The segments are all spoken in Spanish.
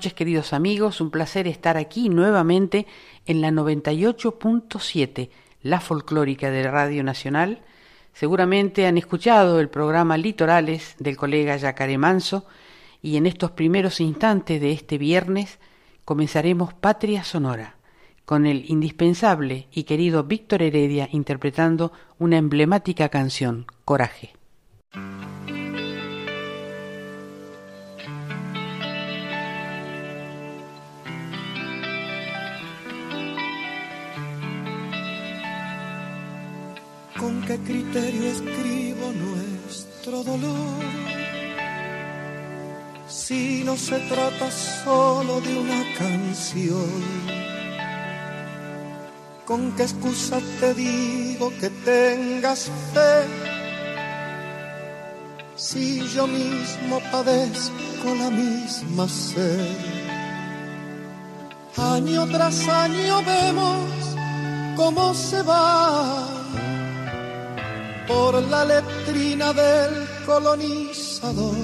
Noches queridos amigos, un placer estar aquí nuevamente en la 98.7, la folclórica de Radio Nacional. Seguramente han escuchado el programa Litorales del colega Yacaré Manso y en estos primeros instantes de este viernes comenzaremos Patria Sonora con el indispensable y querido Víctor Heredia interpretando una emblemática canción, Coraje. Con qué criterio escribo nuestro dolor. Si no se trata solo de una canción, con qué excusa te digo que tengas fe. Si yo mismo padezco la misma sed, año tras año vemos cómo se va por la letrina del colonizador.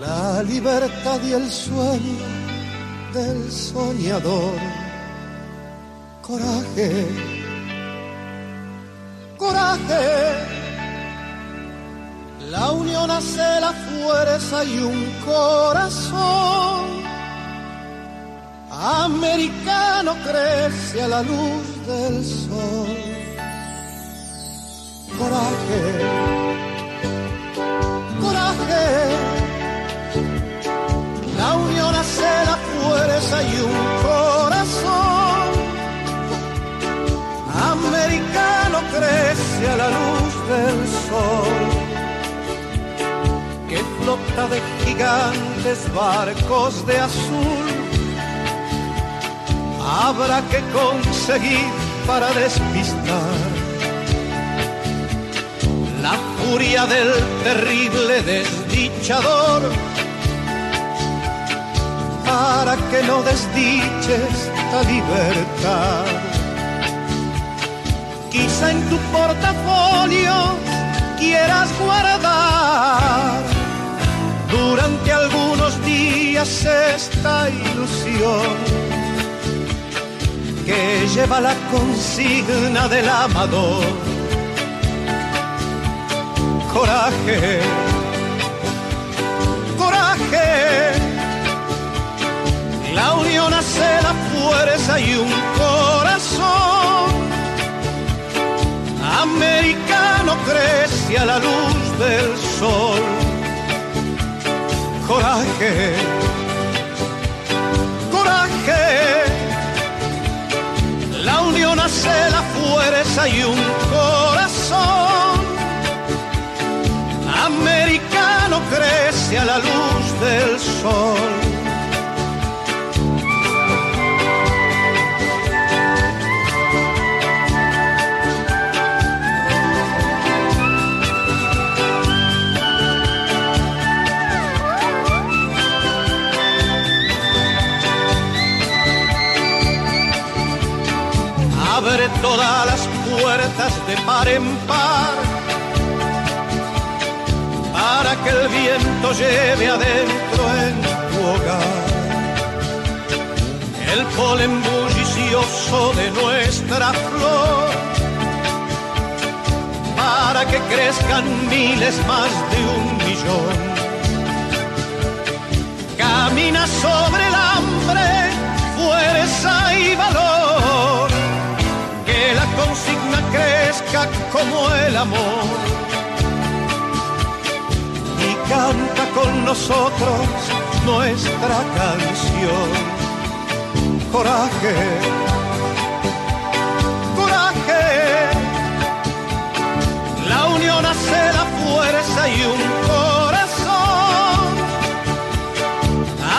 La libertad y el sueño del soñador. Coraje, coraje. La unión hace la fuerza y un corazón americano crece a la luz del sol coraje, coraje. La unión hace la fuerza y un corazón americano crece a la luz del sol que flota de gigantes barcos de azul. Habrá que conseguir para despistar la furia del terrible desdichador, para que no desdiches esta libertad. Quizá en tu portafolio quieras guardar. Durante algunos días esta ilusión que lleva la consigna del amador coraje, coraje. La unión hace la fuerza y un corazón americano crece a la luz del sol. Coraje, coraje. La unión hace la fuerza y un crece a la luz del sol. Abre todas las puertas de par en que el viento lleve adentro en tu hogar el polen bullicioso de nuestra flor, para que crezcan miles más de un millón. Camina sobre el hambre, fuerza y valor, que la consigna crezca como el amor canta con nosotros nuestra canción. Coraje, coraje, la unión hace la fuerza y un corazón.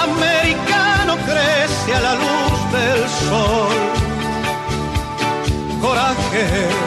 Americano crece a la luz del sol. Coraje.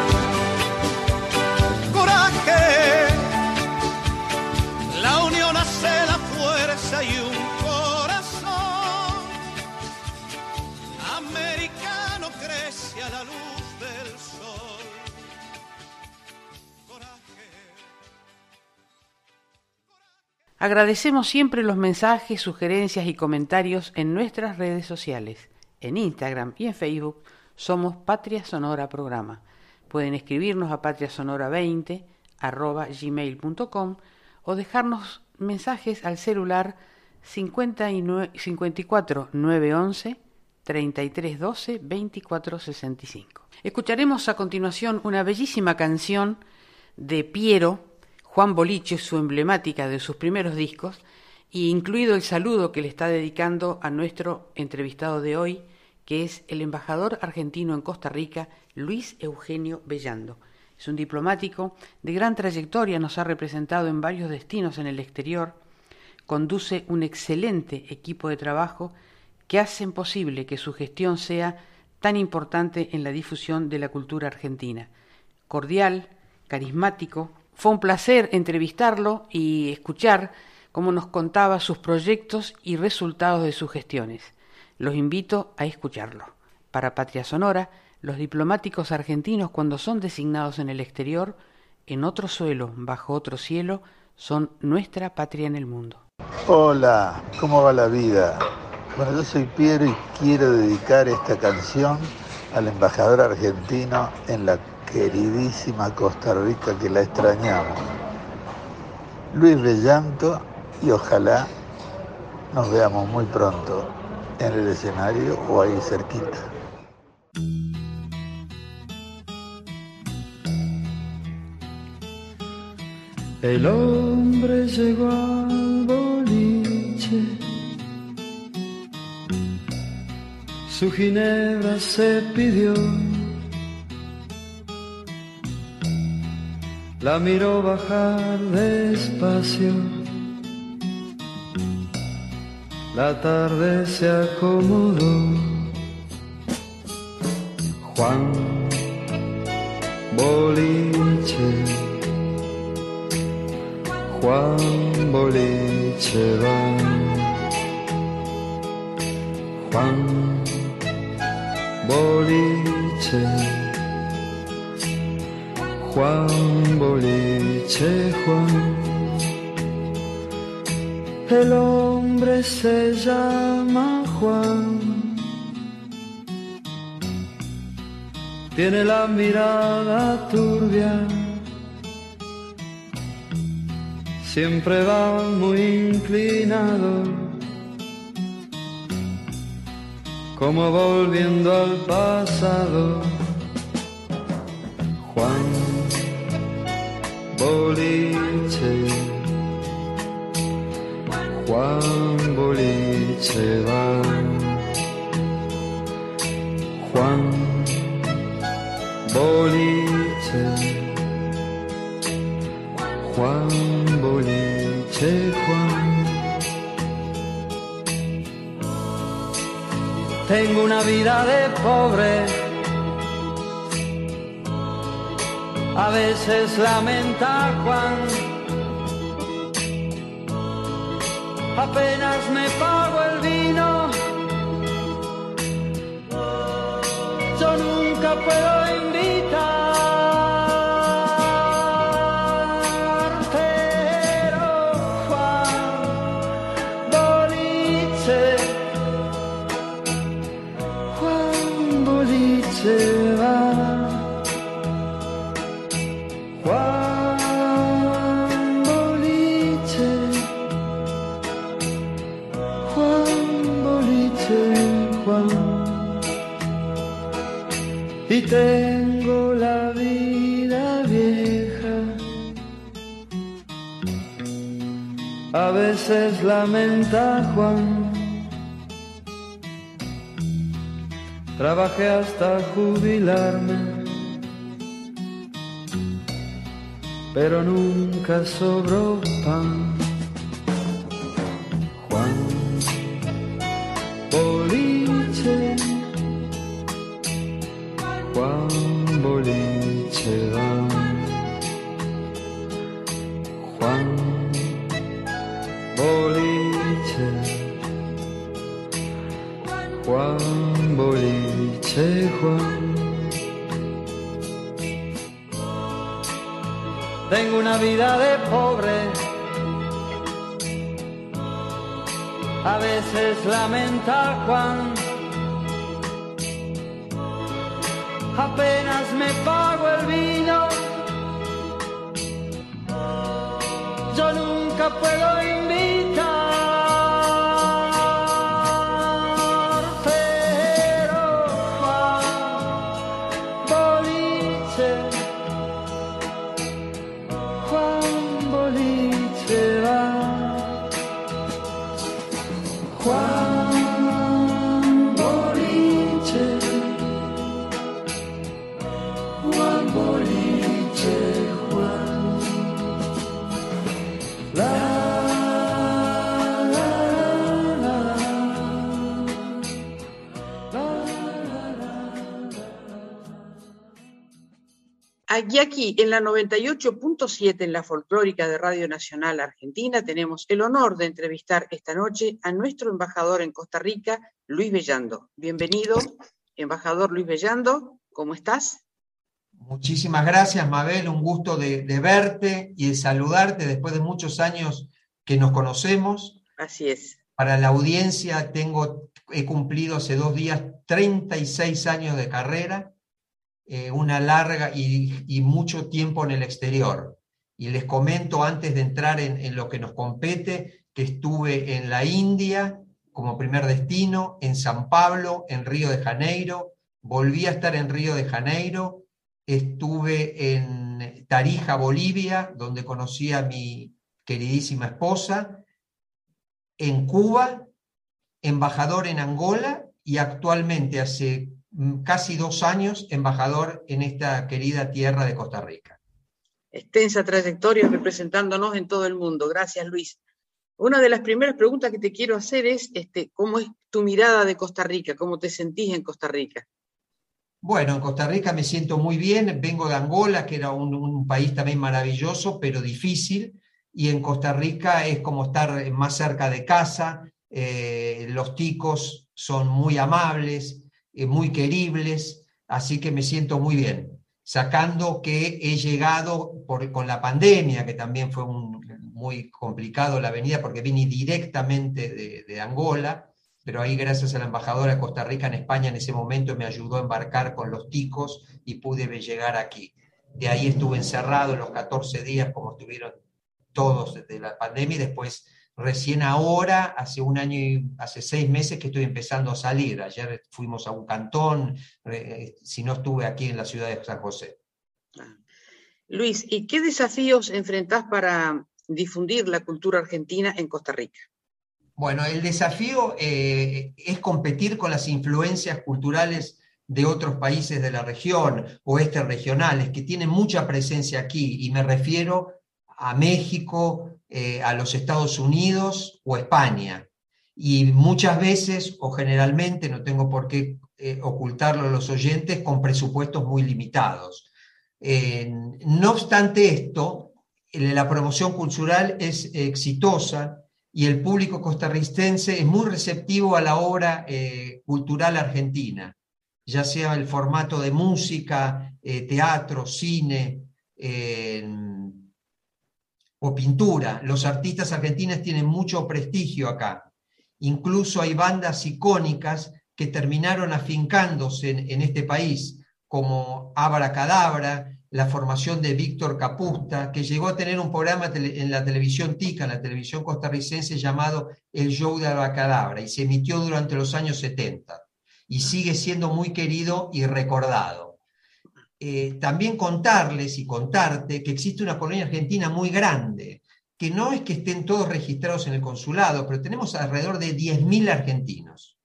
Agradecemos siempre los mensajes, sugerencias y comentarios en nuestras redes sociales. En Instagram y en Facebook somos Patria Sonora Programa. Pueden escribirnos a patriasonora20 arroba o dejarnos mensajes al celular 59, 54 911 3312 2465. Escucharemos a continuación una bellísima canción de Piero, Juan Boliche, su emblemática de sus primeros discos, y incluido el saludo que le está dedicando a nuestro entrevistado de hoy, que es el embajador argentino en Costa Rica, Luis Eugenio Bellando. Es un diplomático de gran trayectoria, nos ha representado en varios destinos en el exterior, conduce un excelente equipo de trabajo que hacen posible que su gestión sea tan importante en la difusión de la cultura argentina. Cordial, carismático, fue un placer entrevistarlo y escuchar cómo nos contaba sus proyectos y resultados de sus gestiones. Los invito a escucharlo. Para Patria Sonora, los diplomáticos argentinos cuando son designados en el exterior, en otro suelo, bajo otro cielo, son nuestra patria en el mundo. Hola, ¿cómo va la vida? Bueno, yo soy Piero y quiero dedicar esta canción al embajador argentino en la queridísima Costa Rica que la extrañamos. Luis Bellanto y ojalá nos veamos muy pronto en el escenario o ahí cerquita. El hombre llegó al boliche, su ginebra se pidió, la miró bajar despacio, la tarde se acomodó. Juan Boliche. Juan Boliche va. Juan Boliche. Juan Boliche, Juan. El hombre se llama Juan. Tiene la mirada turbia siempre va muy inclinado, como volviendo al pasado. Boliche, Juan Boliche va. Juan Boliche. Juan Boliche, Juan. Tengo una vida de pobre, a veces lamenta Juan. Apenas me pago el vino, yo nunca puedo invitar, tengo la vida vieja. A veces lamenta Juan. Trabajé hasta jubilarme, pero nunca sobró pan. Boliche. Y aquí, en la 98.7, en la folclórica de Radio Nacional Argentina, tenemos el honor de entrevistar esta noche a nuestro embajador en Costa Rica, Luis Bellando. Bienvenido, embajador Luis Bellando, ¿cómo estás? Muchísimas gracias, Mabel. Un gusto de, de verte y de saludarte después de muchos años que nos conocemos. Así es. Para la audiencia, tengo, he cumplido hace dos días 36 años de carrera, eh, una larga y, mucho tiempo en el exterior. Y les comento antes de entrar en, en lo que nos compete, que estuve en la India como primer destino, en San Pablo, en Río de Janeiro, volví a estar en Río de Janeiro, estuve en Tarija, Bolivia, donde conocí a mi queridísima esposa, en Cuba, embajador en Angola y actualmente hace casi dos años embajador en esta querida tierra de Costa Rica. Extensa trayectoria representándonos en todo el mundo. Gracias, Luis. Una de las primeras preguntas que te quiero hacer es, este, ¿cómo es tu mirada de Costa Rica? ¿Cómo te sentís en Costa Rica? Bueno, en Costa Rica me siento muy bien, vengo de Angola, que era un, un país también maravilloso, pero difícil, y en Costa Rica es como estar más cerca de casa, eh, los ticos son muy amables, eh, muy queribles, así que me siento muy bien, sacando que he llegado por, con la pandemia, que también fue muy complicado la venida, porque vine directamente de, de Angola, pero ahí gracias a la embajadora de Costa Rica en España en ese momento me ayudó a embarcar con los ticos y pude llegar aquí. De ahí estuve encerrado los 14 días como estuvieron todos desde la pandemia y después recién ahora, hace un año y hace seis meses que estoy empezando a salir. Ayer fuimos a un cantón, eh, si no estuve aquí en la ciudad de San José. Luis, ¿y qué desafíos enfrentás para difundir la cultura argentina en Costa Rica? Bueno, el desafío eh, es competir con las influencias culturales de otros países de la región, oeste regionales, que tienen mucha presencia aquí, y me refiero a México, eh, a los Estados Unidos o España. Y muchas veces, o generalmente, no tengo por qué eh, ocultarlo a los oyentes, con presupuestos muy limitados. No obstante esto, la promoción cultural es exitosa y el público costarricense es muy receptivo a la obra eh, cultural argentina, ya sea el formato de música, teatro, cine o pintura. Los artistas argentinos tienen mucho prestigio acá. Incluso hay bandas icónicas que terminaron afincándose en, este país, como Abracadabra, la formación de Víctor Capusta, que llegó a tener un programa en la televisión tica, en la televisión costarricense, llamado El Show de Abracadabra, y se emitió durante los años 70, y sigue siendo muy querido y recordado. Eh, también contarles y contarte que existe una colonia argentina muy grande, que no es que estén todos registrados en el consulado, pero tenemos alrededor de 10.000 argentinos,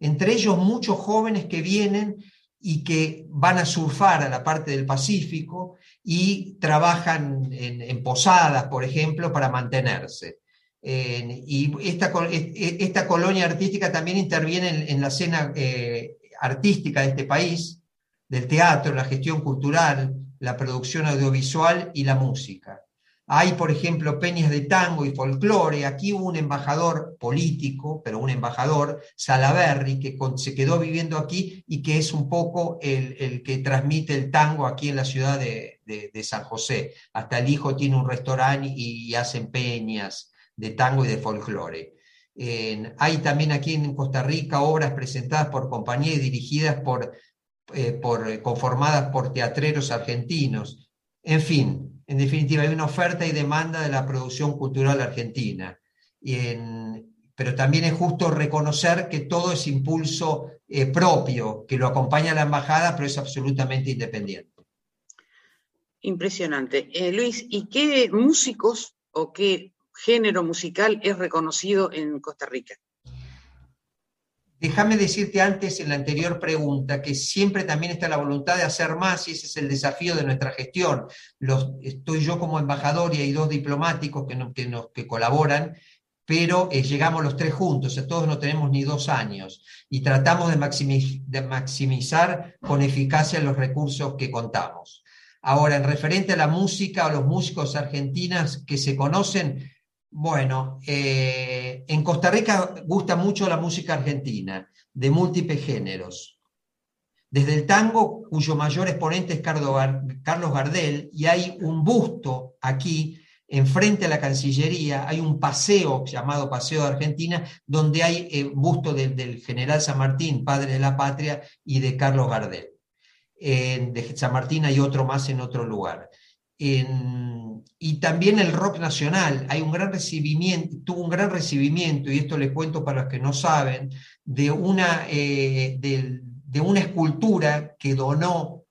entre ellos muchos jóvenes que vienen y que van a surfar a la parte del Pacífico y trabajan en, posadas, por ejemplo, para mantenerse. Y esta, esta, colonia artística también interviene en, en la escena eh, artística de este país, del teatro, la gestión cultural, la producción audiovisual y la música. Hay, por ejemplo, peñas de tango y folclore. Aquí hubo un embajador político, pero un embajador, Salaberry, que se quedó viviendo aquí y que es un poco el, el que transmite el tango aquí en la ciudad de, de, San José. Hasta el hijo tiene un restaurante y, hacen peñas de tango y de folclore. Hay también aquí en Costa Rica obras presentadas por compañías y dirigidas por, eh, por, conformadas por teatreros argentinos. En fin, en definitiva, hay una oferta y demanda de la producción cultural argentina. Pero también es justo reconocer que todo es impulso eh, propio, que lo acompaña la embajada, pero es absolutamente independiente. Impresionante. Eh, Luis, ¿y qué músicos o qué género musical es reconocido en Costa Rica? Déjame decirte antes en la anterior pregunta que siempre también está la voluntad de hacer más y ese es el desafío de nuestra gestión. Estoy yo como embajador y hay dos diplomáticos que, no, que, nos, colaboran, pero eh, llegamos los tres juntos, o sea, todos no tenemos ni dos años y tratamos de, de maximizar con eficacia los recursos que contamos. Ahora, en referente a la música o los músicos argentinas que se conocen, bueno, eh, en Costa Rica gusta mucho la música argentina, de múltiples géneros. Desde el tango, cuyo mayor exponente es Carlos Gardel, y hay un busto aquí, enfrente a la Cancillería, hay un paseo llamado Paseo de Argentina, donde hay eh, busto de, del general San Martín, padre de la patria, y de Carlos Gardel. De San Martín hay otro más en otro lugar. En, y también el rock nacional, hay un gran recibimiento, tuvo un gran recibimiento, y esto les cuento para los que no saben, de una, eh, de, una escultura que donó,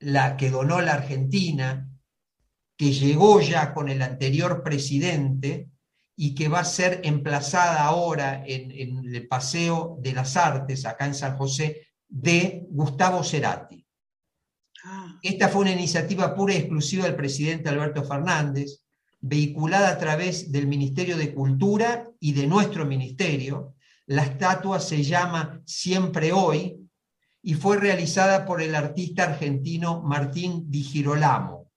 la, que donó la Argentina, que llegó ya con el anterior presidente y que va a ser emplazada ahora en, en el Paseo de las Artes, acá en San José, de Gustavo Cerati. Esta fue una iniciativa pura y exclusiva del presidente Alberto Fernández, vehiculada a través del Ministerio de Cultura y de nuestro ministerio. La estatua se llama Siempre Hoy y fue realizada por el artista argentino Martín Di Girolamo.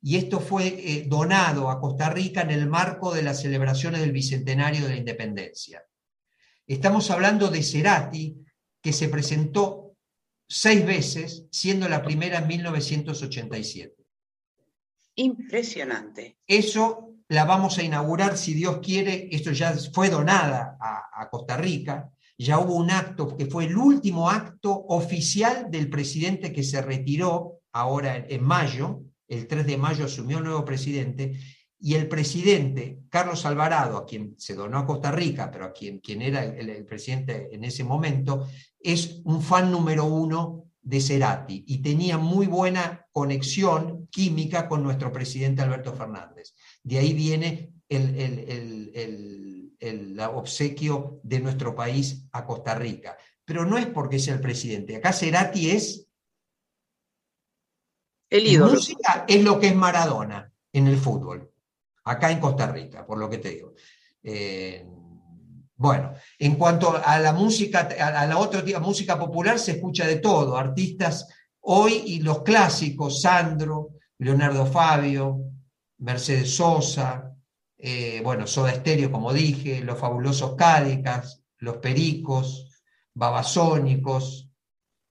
Y esto fue eh, donado a Costa Rica en el marco de las celebraciones del Bicentenario de la Independencia. Estamos hablando de Cerati, que se presentó seis veces, siendo la primera en 1987. Impresionante. Eso la vamos a inaugurar, si Dios quiere, esto ya fue donada a, a, Costa Rica, ya hubo un acto que fue el último acto oficial del presidente que se retiró ahora en mayo, el 3 de mayo asumió un nuevo presidente, y el presidente, Carlos Alvarado, a quien se donó a Costa Rica, pero a quien, quien era el, el, presidente en ese momento, es un fan número uno de Cerati y tenía muy buena conexión química con nuestro presidente Alberto Fernández. De ahí viene el, el, el obsequio de nuestro país a Costa Rica. Pero no es porque sea el presidente. Acá Cerati es... El ídolo. Música es lo que es Maradona en el fútbol acá en Costa Rica, por lo que te digo. Eh, bueno, en cuanto a la música, a la otra música popular se escucha de todo, artistas hoy y los clásicos, Sandro, Leonardo Fabio, Mercedes Sosa, eh, bueno, Soda Estéreo, como dije, los fabulosos Cádicas, los Pericos, Babasónicos,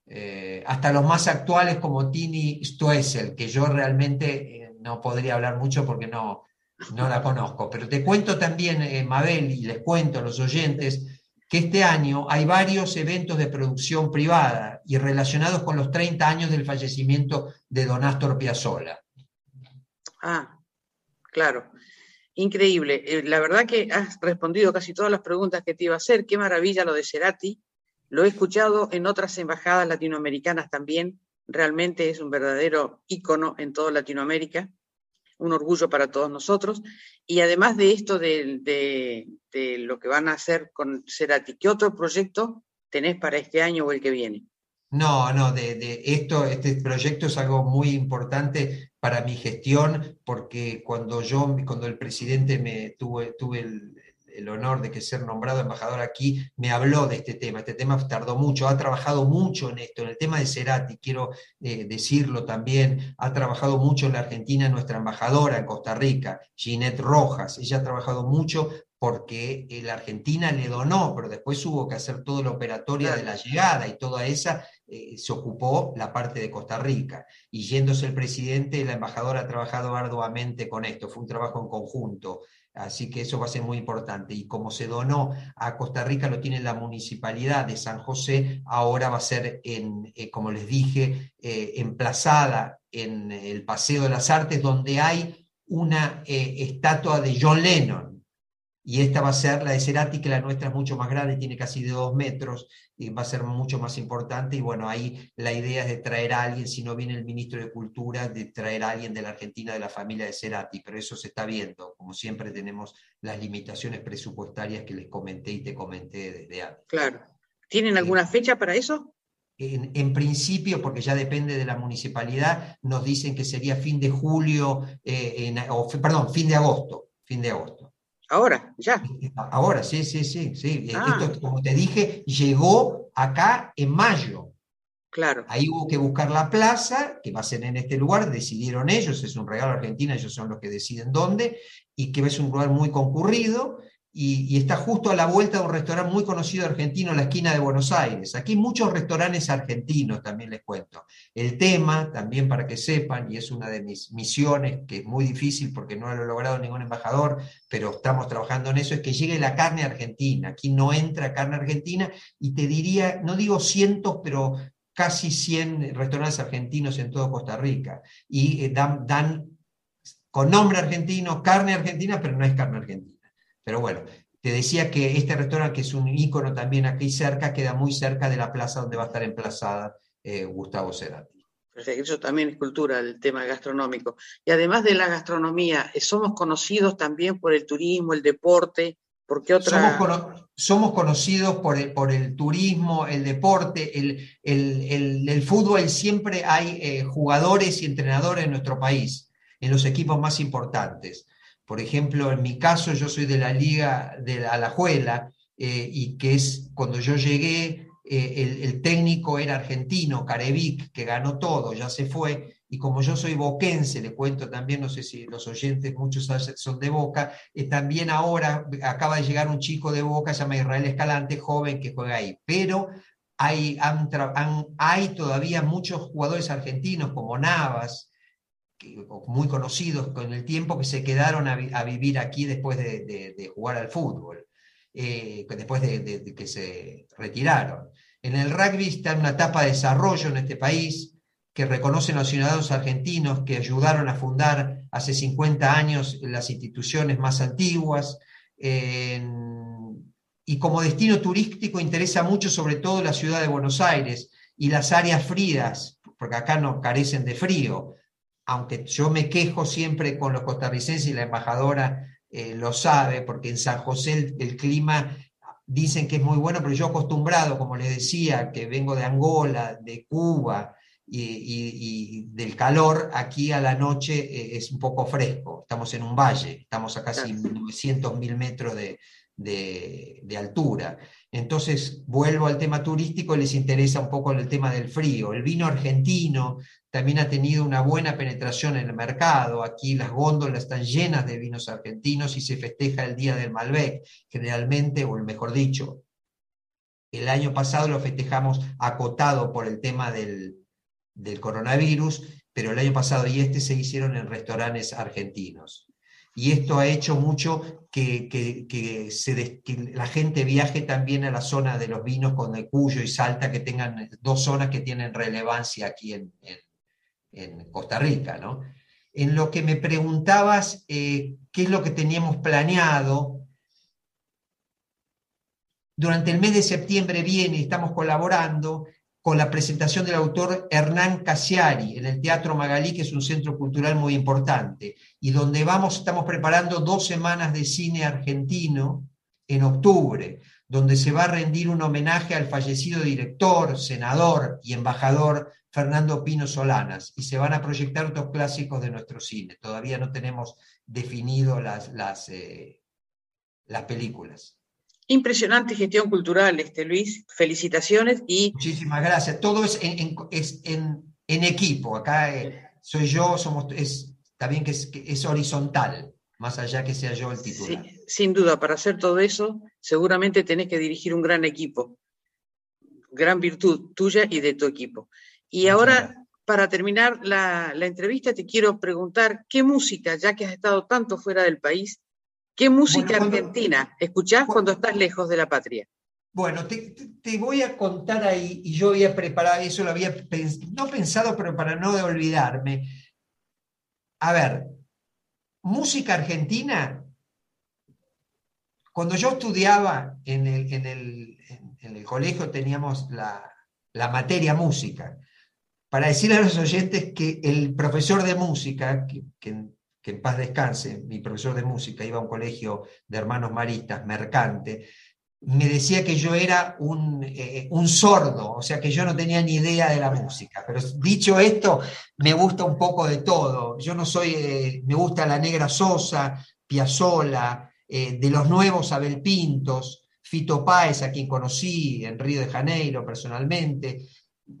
eh, hasta los más actuales como Tini Stoessel, que yo realmente no podría hablar mucho porque no, no la conozco, pero te cuento también, eh, Mabel, y les cuento a los oyentes, que este año hay varios eventos de producción privada y relacionados con los 30 años del fallecimiento de Don Astor Piazzolla. Ah, claro. Increíble. Eh, la verdad que has respondido casi todas las preguntas que te iba a hacer. Qué maravilla lo de Cerati. Lo he escuchado en otras embajadas latinoamericanas también. Realmente es un verdadero ícono en toda Latinoamérica un orgullo para todos nosotros. Y además de esto, de, de, lo que van a hacer con Cerati, ¿qué otro proyecto tenés para este año o el que viene? No, no, de, de esto, este proyecto es algo muy importante para mi gestión, porque cuando yo, cuando el presidente me tuve, tuve el, el honor de que ser nombrado embajador aquí, me habló de este tema. Este tema tardó mucho, ha trabajado mucho en esto, en el tema de Cerati, quiero eh, decirlo también, ha trabajado mucho en la Argentina nuestra embajadora en Costa Rica, Ginette Rojas. Ella ha trabajado mucho porque eh, la Argentina le donó, pero después hubo que hacer toda la operatoria de la llegada y toda esa eh, se ocupó la parte de Costa Rica. Y yéndose el presidente, la embajadora ha trabajado arduamente con esto, fue un trabajo en conjunto. Así que eso va a ser muy importante. Y como se donó a Costa Rica, lo tiene la municipalidad de San José, ahora va a ser, en, eh, como les dije, eh, emplazada en el Paseo de las Artes, donde hay una eh, estatua de John Lennon y esta va a ser la de Cerati, que la nuestra es mucho más grande, tiene casi de dos metros, y va a ser mucho más importante. Y bueno, ahí la idea es de traer a alguien, si no viene el ministro de Cultura, de traer a alguien de la Argentina, de la familia de Cerati, pero eso se está viendo. Como siempre tenemos las limitaciones presupuestarias que les comenté y te comenté desde antes. Claro. ¿Tienen alguna fecha para eso? En, en, principio, porque ya depende de la municipalidad, nos dicen que sería fin de julio, eh, en, o, perdón, fin de agosto, fin de agosto. Ahora, ya. Ahora, sí, sí, sí, sí. Ah. Esto, como te dije, llegó acá en mayo. Claro. Ahí hubo que buscar la plaza, que va a ser en este lugar, decidieron ellos, es un regalo a Argentina, ellos son los que deciden dónde, y que es un lugar muy concurrido, y, está justo a la vuelta de un restaurante muy conocido argentino en la esquina de Buenos Aires. Aquí muchos restaurantes argentinos, también les cuento. El tema, también para que sepan, y es una de mis misiones, que es muy difícil porque no lo ha logrado ningún embajador, pero estamos trabajando en eso, es que llegue la carne argentina. Aquí no entra carne argentina, y te diría, no digo cientos, pero casi 100 restaurantes argentinos en todo Costa Rica. Y eh, dan con nombre argentino, carne argentina, pero no es carne argentina. Pero bueno, te decía que este restaurante, que es un ícono también aquí cerca, queda muy cerca de la plaza donde va a estar emplazada eh, Gustavo Cerati. Perfecto, eso también es cultura, el tema gastronómico. Y además de la gastronomía, eh, somos conocidos también por el turismo, el deporte, ¿por qué otra...? Somos, cono somos conocidos por el, por el, turismo, el deporte, el, el, el fútbol, siempre hay eh, jugadores y entrenadores en nuestro país, en los equipos más importantes. Por ejemplo, en mi caso, yo soy de la Liga de Alajuela, eh, y que es cuando yo llegué, eh, el, técnico era argentino, Carevic, que ganó todo, ya se fue, y como yo soy boquense, le cuento también, no sé si los oyentes, muchos son de Boca, eh, también ahora acaba de llegar un chico de Boca, se llama Israel Escalante, joven, que juega ahí, pero hay todavía muchos jugadores argentinos como Navas, muy conocidos con el tiempo que se quedaron a, vivir aquí después de, jugar al fútbol, eh, después de, que se retiraron. En el rugby está una etapa de desarrollo en este país que reconocen los ciudadanos argentinos que ayudaron a fundar hace 50 años las instituciones más antiguas. Y como destino turístico interesa mucho sobre todo la ciudad de Buenos Aires y las áreas frías, porque acá no carecen de frío, aunque yo me quejo siempre con los costarricenses y la embajadora eh, lo sabe, porque en San José el, el, clima dicen que es muy bueno, pero yo acostumbrado, como les decía, que vengo de Angola, de Cuba y, y, y del calor, aquí a la noche eh, es un poco fresco, estamos en un valle, estamos a casi 900 mil metros de, de, altura. Entonces, vuelvo al tema turístico, les interesa un poco el tema del frío. El vino argentino también ha tenido una buena penetración en el mercado. Aquí las góndolas están llenas de vinos argentinos y se festeja el Día del Malbec, generalmente, o mejor dicho, el año pasado lo festejamos acotado por el tema del, del coronavirus, pero el año pasado y este se hicieron en restaurantes argentinos y esto ha hecho mucho que, que, que, se, la gente viaje también a la zona de los vinos con el Cuyo y Salta, que tengan dos zonas que tienen relevancia aquí en, en, en Costa Rica. ¿no? En lo que me preguntabas, eh, ¿qué es lo que teníamos planeado? Durante el mes de septiembre viene, estamos colaborando con la presentación del autor Hernán Casiari en el Teatro Magalí, que es un centro cultural muy importante, y donde vamos, estamos preparando dos semanas de cine argentino en octubre, donde se va a rendir un homenaje al fallecido director, senador y embajador Fernando Pino Solanas, y se van a proyectar otros clásicos de nuestro cine. Todavía no tenemos definido las, las, eh, las películas. Impresionante gestión cultural, este Luis. Felicitaciones y. Muchísimas gracias. Todo es en, en- es en- en equipo. Acá eh, soy yo, somos, es, también que es, que es horizontal, más allá que sea yo el Sí, titular. sin duda, para hacer todo eso, seguramente tenés que dirigir un gran equipo. Gran virtud tuya y de tu equipo. Y Muchas ahora, gracias. para terminar la, la entrevista, te quiero preguntar, ¿qué música, ya que has estado tanto fuera del país, qué música cuando- argentina escuchás cu- cuando estás lejos de la patria? Bueno, te, te- te voy a contar ahí, y yo había preparado, eso lo había pens- no pensado, pero para no de olvidarme. A ver, música argentina, cuando yo estudiaba en el, en el- en- el colegio teníamos la, la materia música. Para decirle a los oyentes que el profesor de música, que, que que en paz descanse, mi profesor de música iba a un colegio de hermanos maristas, mercante, me decía que yo era un, eh, un sordo, o sea que yo no tenía ni idea de la música. Pero dicho esto, me gusta un poco de todo. Yo no soy, eh, me gusta la Negra Sosa, Piazzolla, eh, de los nuevos Abel Pintos, Fito Páez, a quien conocí en Río de Janeiro personalmente.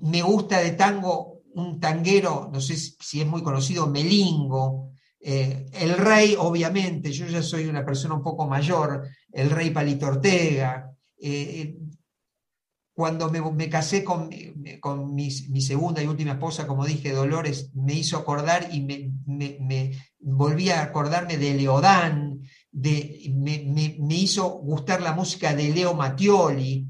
Me gusta de tango un tanguero, no sé si es muy conocido, Melingo. Eh, el rey, obviamente, yo ya soy una persona un poco mayor, el rey Palito Ortega. Eh, cuando me, casé con, con mi, segunda y última esposa, como dije, Dolores, me hizo acordar y me, me- volví a acordarme de Leodán, de, me hizo gustar la música de Leo Mattioli,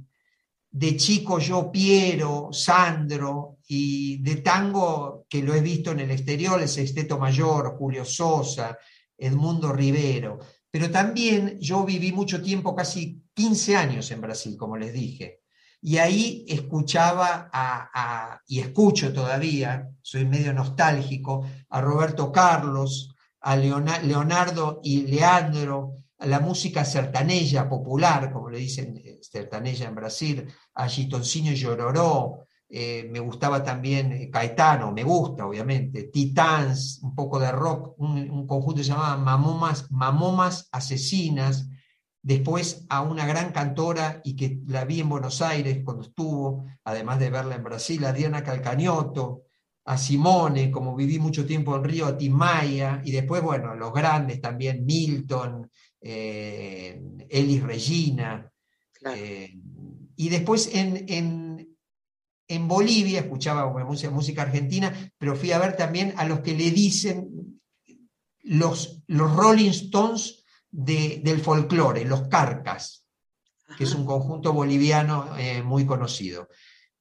de chico yo Piero, Sandro, y de tango que lo he visto en el exterior, el Sexteto Mayor, Julio Sosa, Edmundo Rivero. Pero también yo viví mucho tiempo, casi 15 años en Brasil, como les dije. Y ahí escuchaba a, y escucho todavía, soy medio nostálgico, a Roberto Carlos, a Leona- Leonardo y Leandro, a la música sertaneja popular, como le dicen sertaneja en Brasil, a Gitoncino y eh, me gustaba también eh, Caetano, me gusta obviamente, Titans, un poco de rock, un, un conjunto que se llamaba Mamomas, Mamomas Asesinas, después a una gran cantora y que la vi en Buenos Aires cuando estuvo, además de verla en Brasil, a Diana Calcañoto, a Simone, como viví mucho tiempo en Río, a Timaya, y después, bueno, a los grandes también, Milton, eh, Elis Regina, Claro. eh, y después en, en, en Bolivia escuchaba música, música argentina, pero fui a ver también a los que le dicen los, los Rolling Stones de- del folclore, los Carcas, que es un conjunto boliviano eh, muy conocido.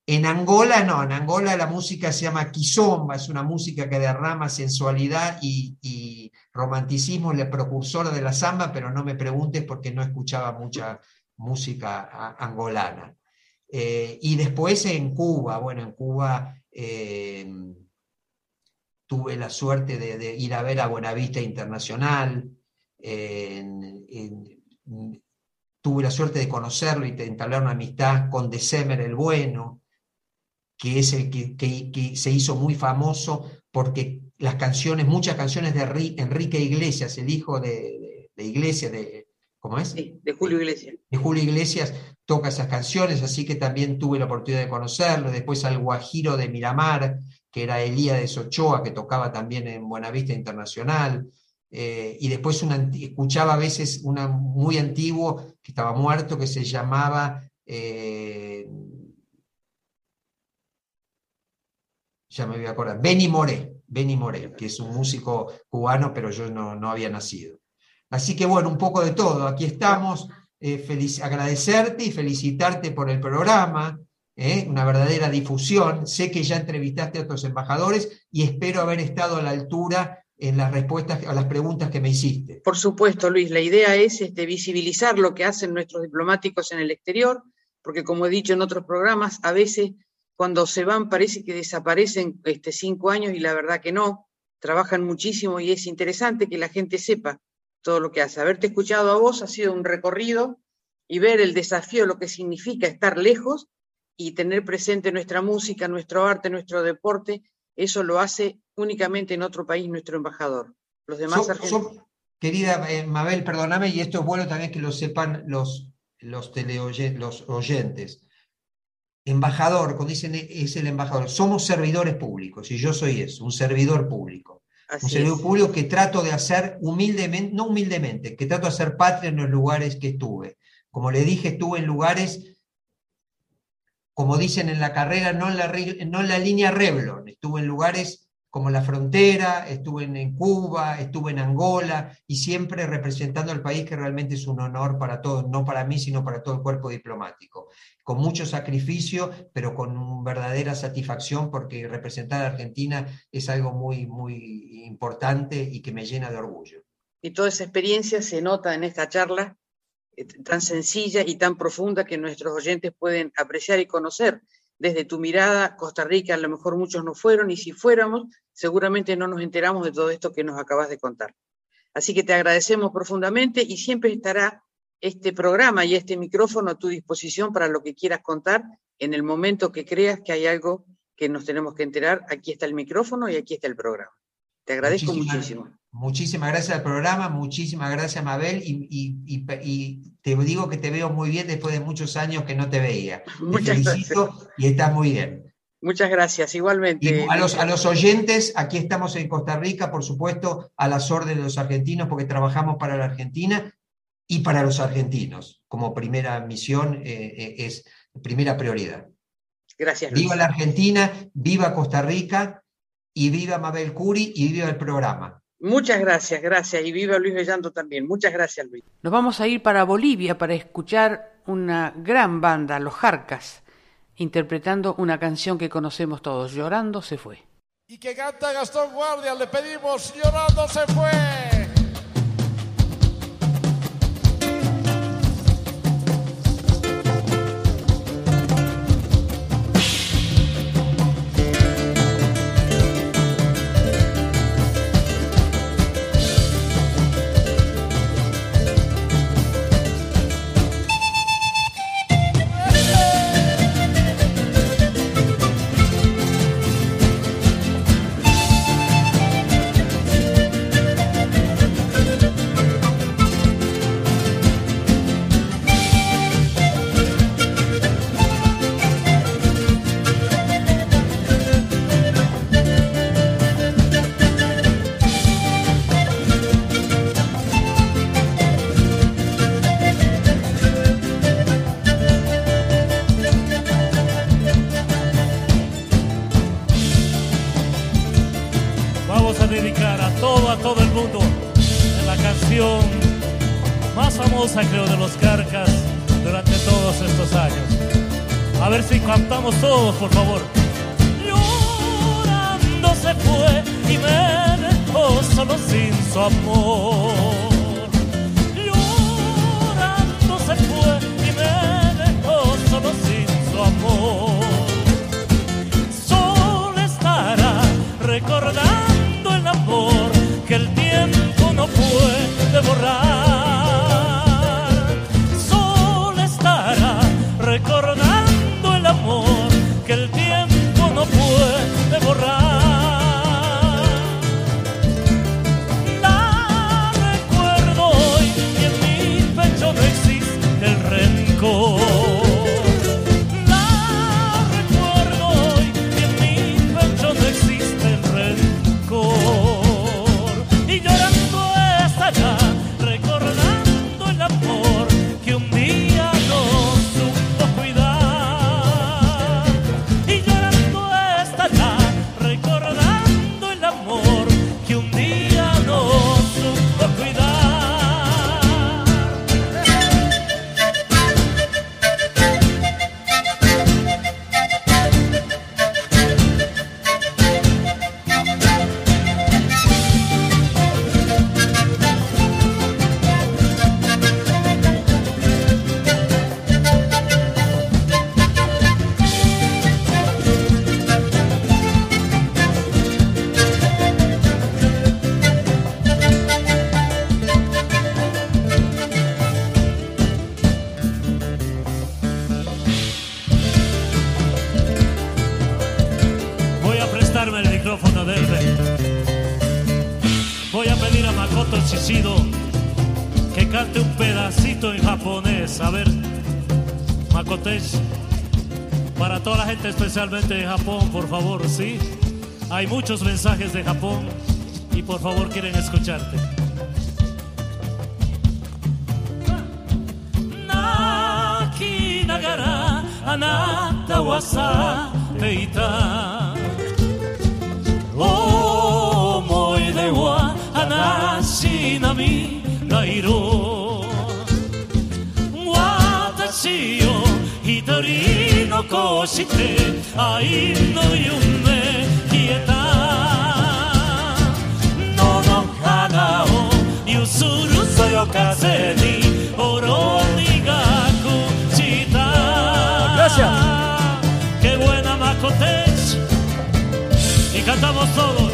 En Angola no, en Angola la música se llama kizomba, es una música que derrama sensualidad y, y romanticismo, la precursora de la samba, pero no me preguntes porque no escuchaba mucha música angolana. Eh, y después en Cuba, bueno, en Cuba eh, tuve la suerte de, ir a ver a Buenavista Internacional, tuve la suerte de conocerlo y de entablar una amistad con December el Bueno, que es el que, que- se hizo muy famoso porque las canciones, muchas canciones de Enri- Enrique Iglesias, el hijo de- de Iglesias, de, ¿cómo es? Sí, de Julio Iglesias. de Julio Iglesias toca esas canciones, así que también tuve la oportunidad de conocerlo. Después al Guajiro de Miramar, que era Elías Ochoa, que tocaba también en Buenavista Internacional. Eh, y después una escuchaba a veces una muy antiguo que estaba muerto, que se llamaba. eh, ya me voy a acordar, Benny Moré, Benny Moré, que es un músico cubano, pero yo no, no había nacido. Así que bueno, un poco de todo. Aquí estamos. eh, agradecerte y felicitarte por el programa, eh, una verdadera difusión. Sé que ya entrevistaste a otros embajadores y espero haber estado a la altura en las respuestas a las preguntas que me hiciste. Por supuesto, Luis, la idea es este, visibilizar lo que hacen nuestros diplomáticos en el exterior, porque como he dicho en otros programas, a veces cuando se van parece que desaparecen este, cinco años y la verdad que no, trabajan muchísimo y es interesante que la gente sepa todo lo que hace. Haberte escuchado a vos ha sido un recorrido y ver el desafío, lo que significa estar lejos y tener presente nuestra música, nuestro arte, nuestro deporte, eso lo hace únicamente en otro país nuestro embajador. Los demás So- argentinos. so- querida eh, Mabel, perdóname, y esto es bueno también que lo sepan los, los, los oyentes. Embajador, cuando dicen e- es el embajador, somos servidores públicos, y yo soy eso, un servidor público. Un servidor es. público que trato de hacer humildemente, no humildemente, que trato de hacer patria en los lugares que estuve. Como le dije, estuve en lugares, como dicen en la carrera, no en la, no en la línea Revlon, estuve en lugares como la frontera, estuve en, Cuba, estuve en Angola, y siempre representando al país que realmente es un honor para todos, no para mí, sino para todo el cuerpo diplomático. Con mucho sacrificio, pero con verdadera satisfacción, porque representar a Argentina es algo muy, muy importante y que me llena de orgullo. Y toda esa experiencia se nota en esta charla eh, tan sencilla y tan profunda que nuestros oyentes pueden apreciar y conocer. Desde tu mirada, Costa Rica, a lo mejor muchos no fueron, y si fuéramos, seguramente no nos enteramos de todo esto que nos acabas de contar. Así que te agradecemos profundamente y siempre estará este programa y este micrófono a tu disposición para lo que quieras contar en el momento que creas que hay algo que nos tenemos que enterar. Aquí está el micrófono y aquí está el programa. Te agradezco Muchísimas- muchísimo. Muchísimas gracias al programa, muchísimas gracias Mabel, y, y- y- y te digo que te veo muy bien después de muchos años que no te veía. Te Muchas felicito y estás muy bien. Muchas gracias, Y igualmente. a los, a los oyentes, aquí estamos en Costa Rica, por supuesto, a las órdenes de los argentinos, porque trabajamos para la Argentina y para los argentinos. Como primera misión, eh, eh, es primera prioridad. Gracias, Luis. Viva la Argentina, viva Costa Rica y viva Mabel Curi y viva el programa. Muchas gracias, gracias. Y viva Luis Bellando también. Muchas gracias, Luis. Nos vamos a ir para Bolivia para escuchar una gran banda, Los Jarcas, interpretando una canción que conocemos todos, Llorando se fue. Y que canta Gastón Guardia, le pedimos llorando se fue. Todo, a todo el mundo en la canción más famosa, creo, de los Carcas durante todos estos años. A ver si cantamos todos, por favor. Llorando se fue y me dejó solo sin su amor. Llorando se fue y me dejó solo sin su amor sol estará recordando puede borrar. Solo estará recordando el amor que el tiempo no puede borrar. La recuerdo hoy y en mi pecho no existe el rencor. gente especialmente de Japón, por favor, ¿sí? Hay muchos mensajes de Japón y por favor quieren escucharte. Naki nagara anata wa satte. Omoide oh, wa hanashi nami. 取残して愛の夢消えた。野の花をゆするそよ風にろた。けえなまこてちもそ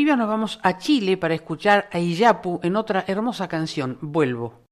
Bolivia nos vamos a Chile para escuchar a Iyapu en otra hermosa canción, Vuelvo. Vuelvo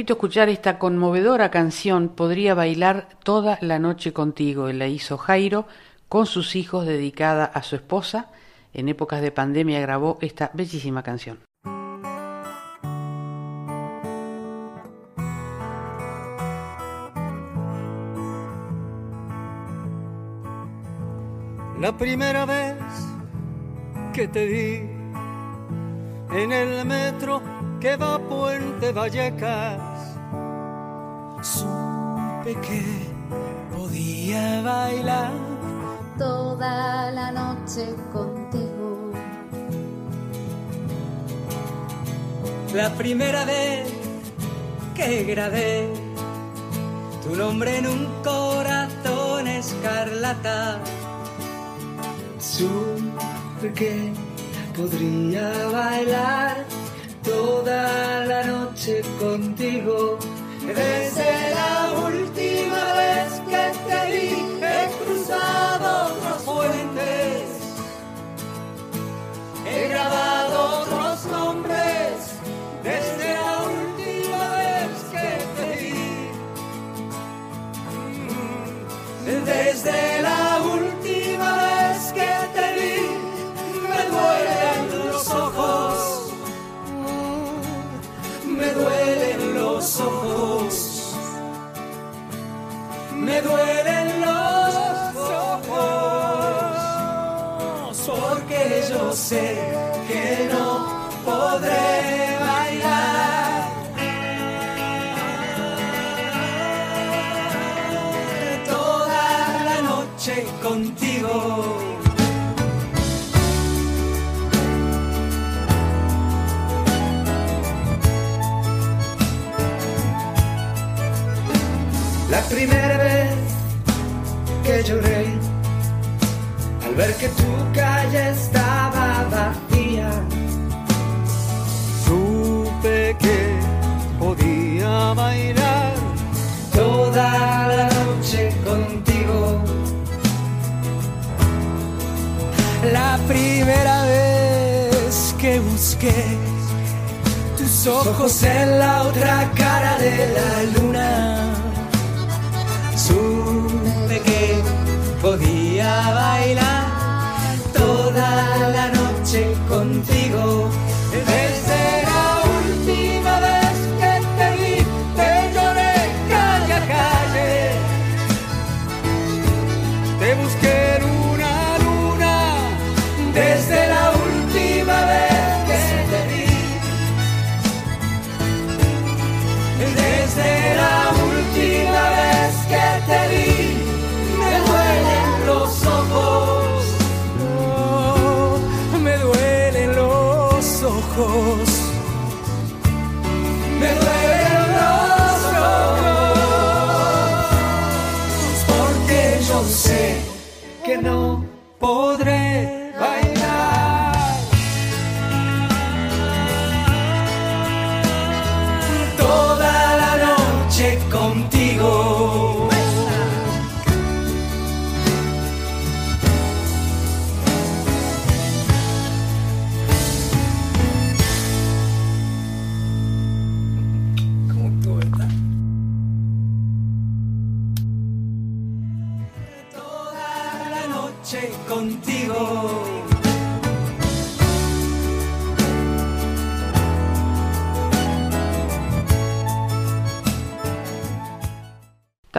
invito a escuchar esta conmovedora canción Podría bailar toda la noche contigo. La hizo Jairo con sus hijos dedicada a su esposa. En épocas de pandemia grabó esta bellísima canción. La primera vez que te vi en el metro que va a Puente Vallecas, supe que podía bailar toda la noche contigo. La primera vez que grabé tu nombre en un corazón escarlata, supe que podría bailar toda la noche contigo. Desde la última vez que te vi, he cruzado otros puentes, he grabado otros nombres. Desde la última vez que te vi, desde la última los ojos, me duelen los ojos, porque yo sé que no La primera vez que lloré al ver que tu calle estaba vacía, supe que podía bailar toda la noche contigo. La primera vez que busqué tus ojos en la otra cara de la luna, que podía bailar toda la noche contigo. Desde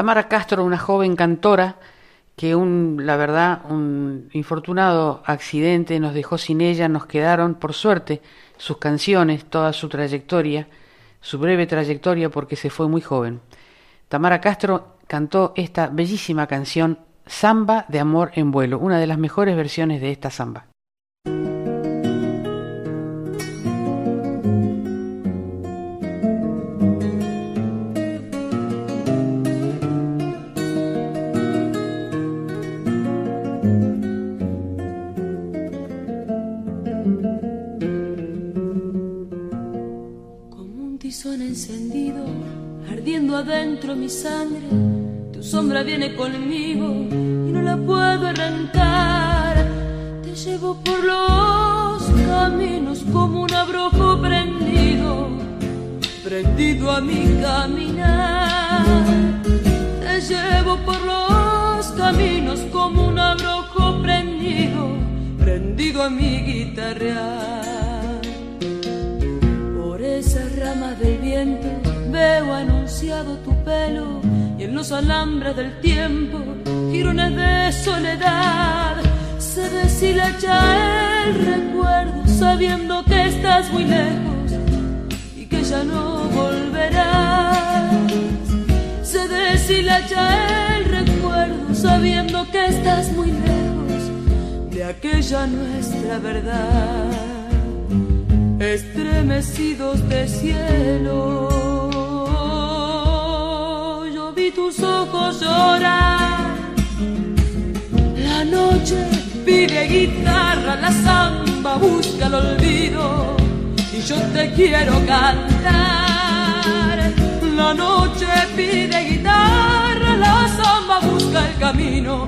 Tamara Castro, una joven cantora que un, la verdad, un infortunado accidente nos dejó sin ella, nos quedaron, por suerte, sus canciones, toda su trayectoria, su breve trayectoria porque se fue muy joven. Tamara Castro cantó esta bellísima canción, Samba de Amor en Vuelo, una de las mejores versiones de esta samba. Adentro mi sangre, tu sombra viene conmigo y no la puedo arrancar. Te llevo por los caminos como un abrojo prendido, prendido a mi caminar. Te llevo por los caminos como un abrojo prendido, prendido a mi guitarrear. Por esas ramas del viento veo anunciado tu pelo y en los alambres del tiempo girones de soledad. Se deshilacha el recuerdo sabiendo que estás muy lejos y que ya no volverás. Se deshilacha el recuerdo sabiendo que estás muy lejos de aquella nuestra verdad estremecidos de cielo. Tus ojos llorar. La noche pide guitarra, la samba busca el olvido y yo te quiero cantar. La noche pide guitarra, la samba busca el camino,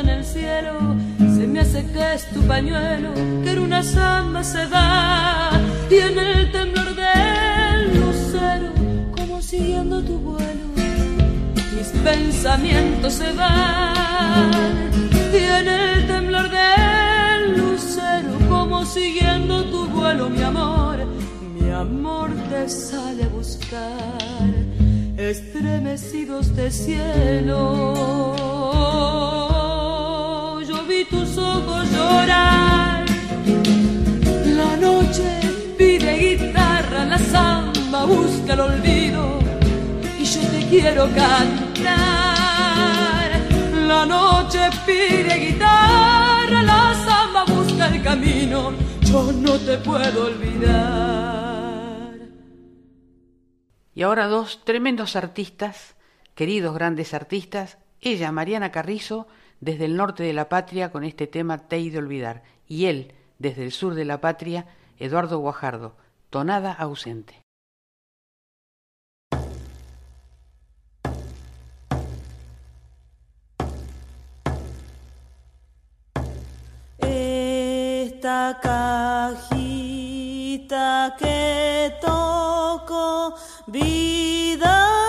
en el cielo. Se me hace que es tu pañuelo, que en una samba se va. Y en el temblor del lucero, como siguiendo tu vuelo, mis pensamientos se van. Y en el temblor del lucero, como siguiendo tu vuelo, mi amor, mi amor te sale a buscar estremecidos de cielo. Vi tus ojos llorar. La noche pide guitarra, la samba busca el olvido y yo te quiero cantar. La noche pide guitarra, la samba busca el camino, yo no te puedo olvidar. Y ahora dos tremendos artistas, queridos grandes artistas, ella, Mariana Carrizo, desde el norte de la patria con este tema Te he de olvidar, y él, desde el sur de la patria, Eduardo Guajardo, tonada ausente. Esta cajita que toco, Vidalita,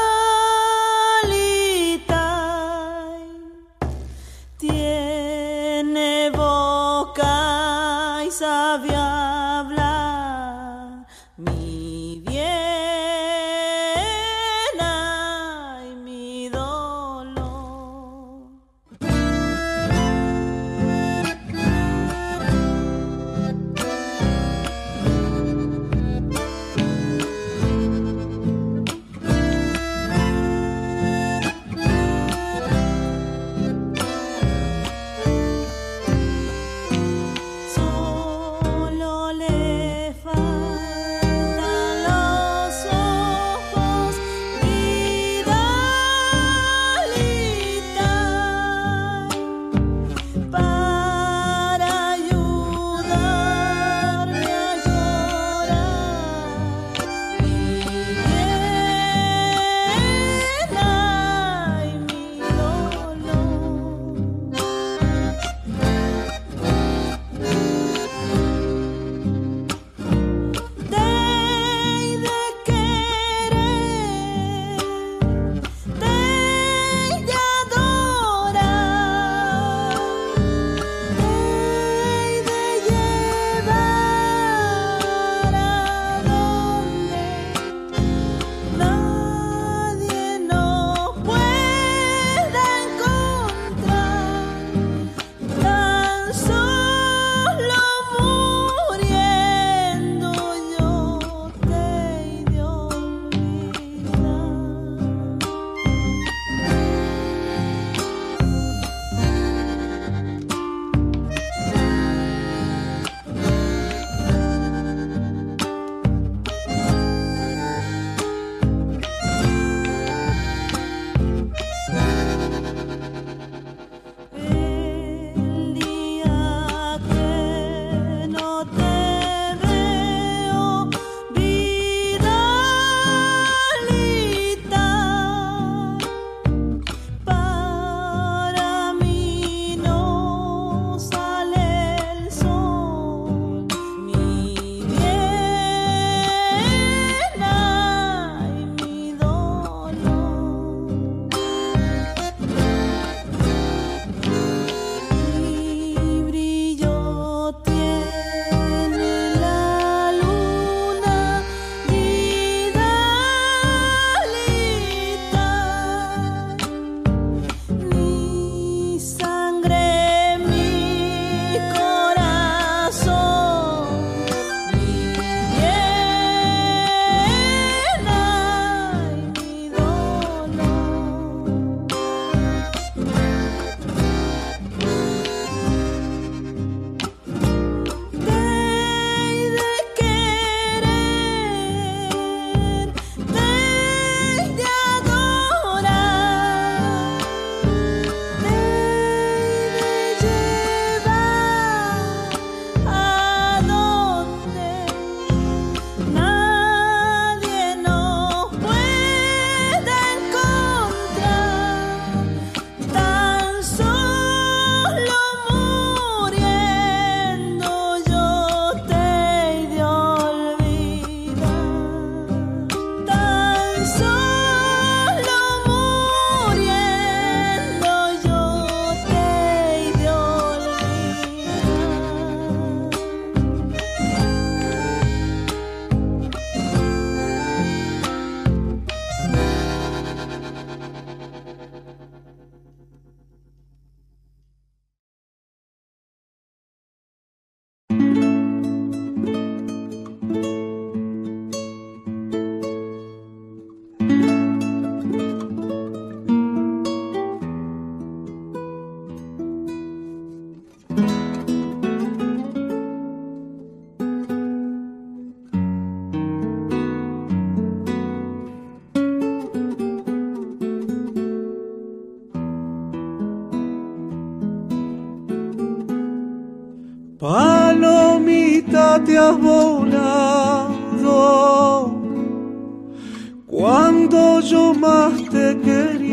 cuando yo más te quería.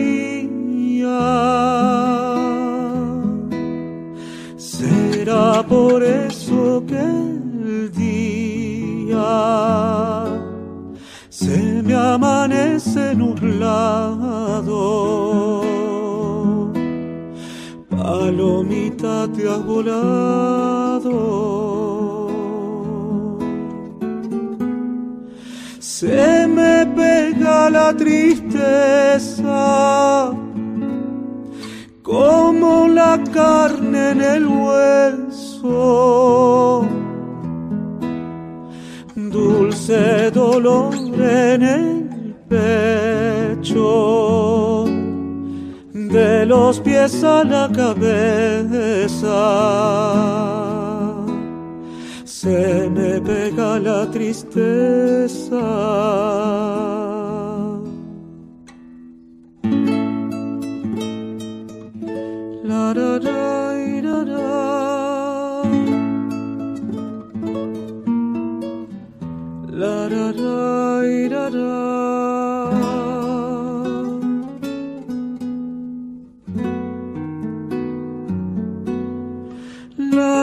Será por eso que el día se me amanece nublado. Palomita te has volado se me pega la tristeza como la carne en el hueso, dulce dolor en el pecho, de los pies a la cabeza se me pega la tristeza. La, la, la, la, la, la, la,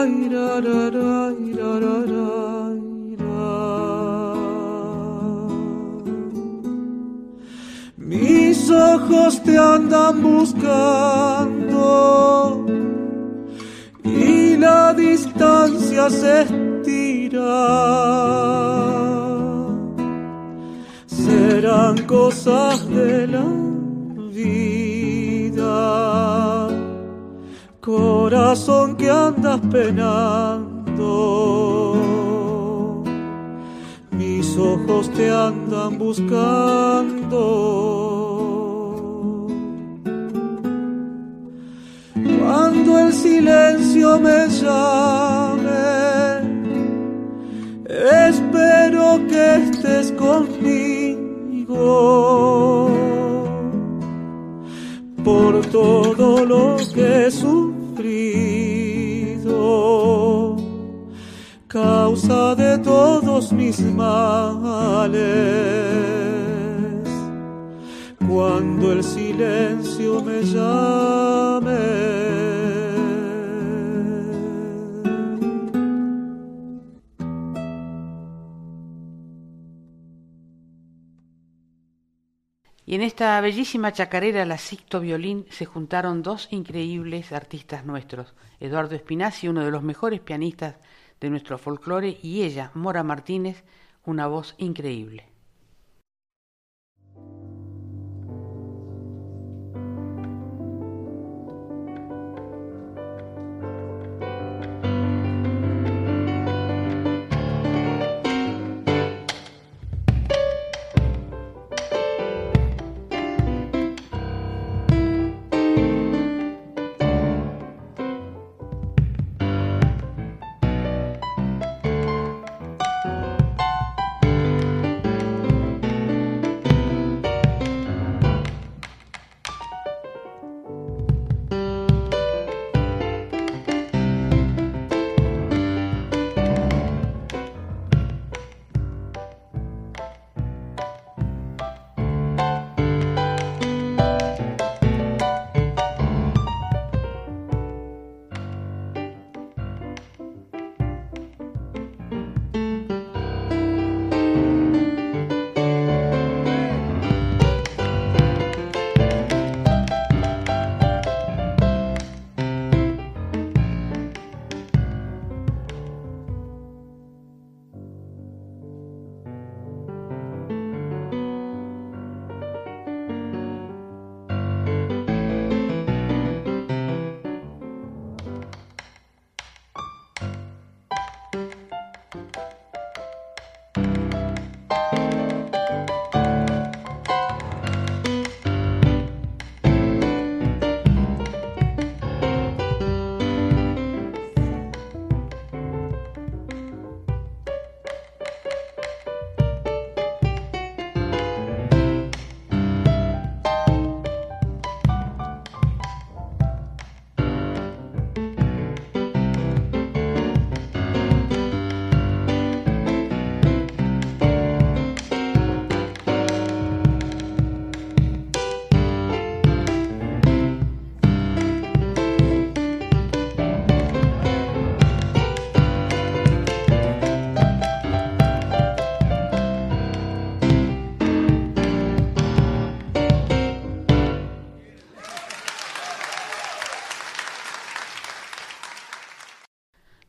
Mis ojos te andan buscando y la distancia se estira. Serán cosas de la vida corazón que andas penando, mis ojos te andan buscando. Cuando el silencio me llame, espero que estés conmigo por todo lo que sufro causa de todos mis males. Cuando el silencio me llame. En esta bellísima chacarera La Sicto Violín se juntaron dos increíbles artistas nuestros, Eduardo Espinazzi, uno de los mejores pianistas de nuestro folclore, y ella, Mora Martínez, una voz increíble.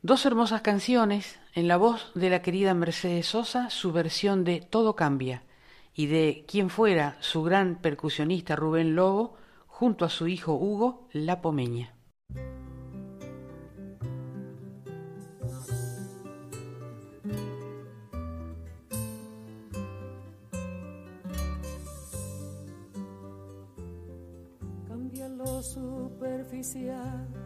Dos hermosas canciones en la voz de la querida Mercedes Sosa, su versión de Todo cambia y de quien fuera su gran percusionista Rubén Lobo, junto a su hijo Hugo La Pomeña. Cambia lo superficial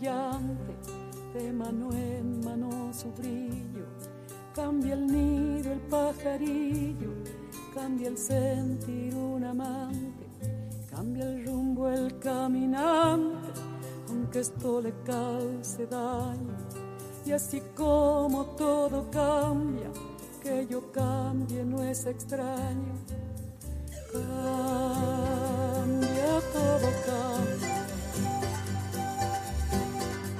de mano en mano su brillo. Cambia el nido, el pajarillo, cambia el sentir un amante, cambia el rumbo el caminante, aunque esto le calce daño. Y así como todo cambia, que yo cambie no es extraño. Cambia, todo cambia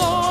Así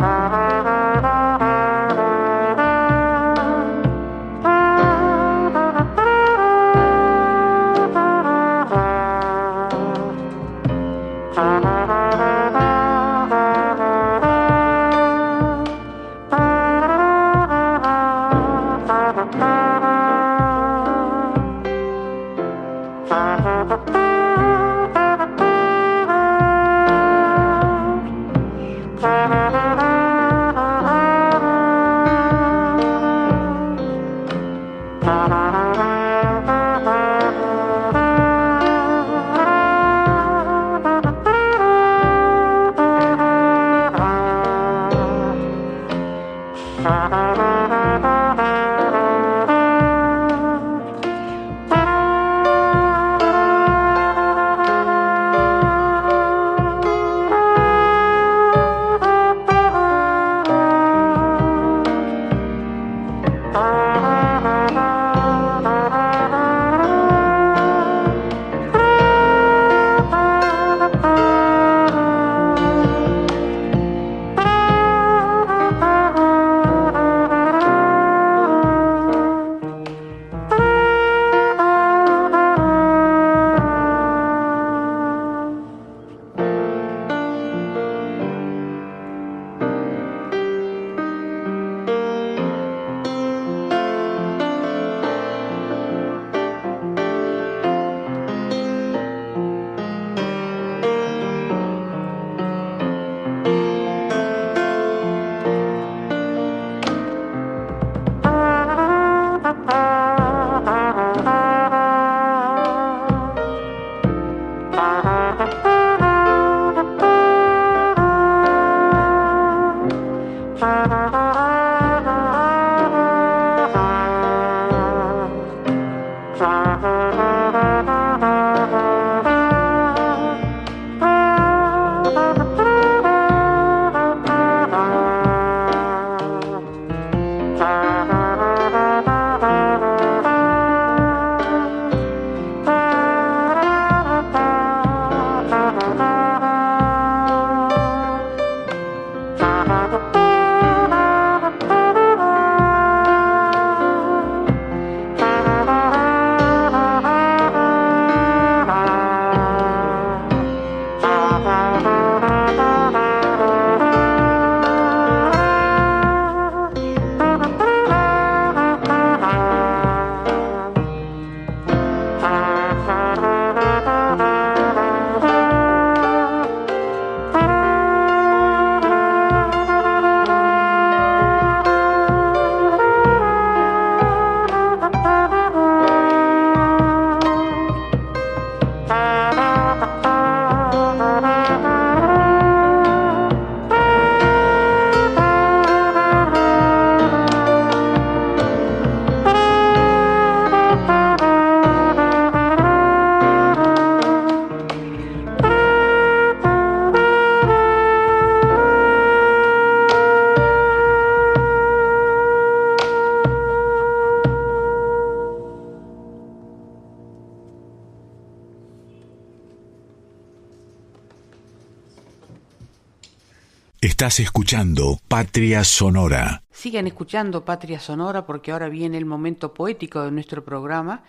Thank you. Estás escuchando Patria Sonora. Sigan escuchando Patria Sonora porque ahora viene el momento poético de nuestro programa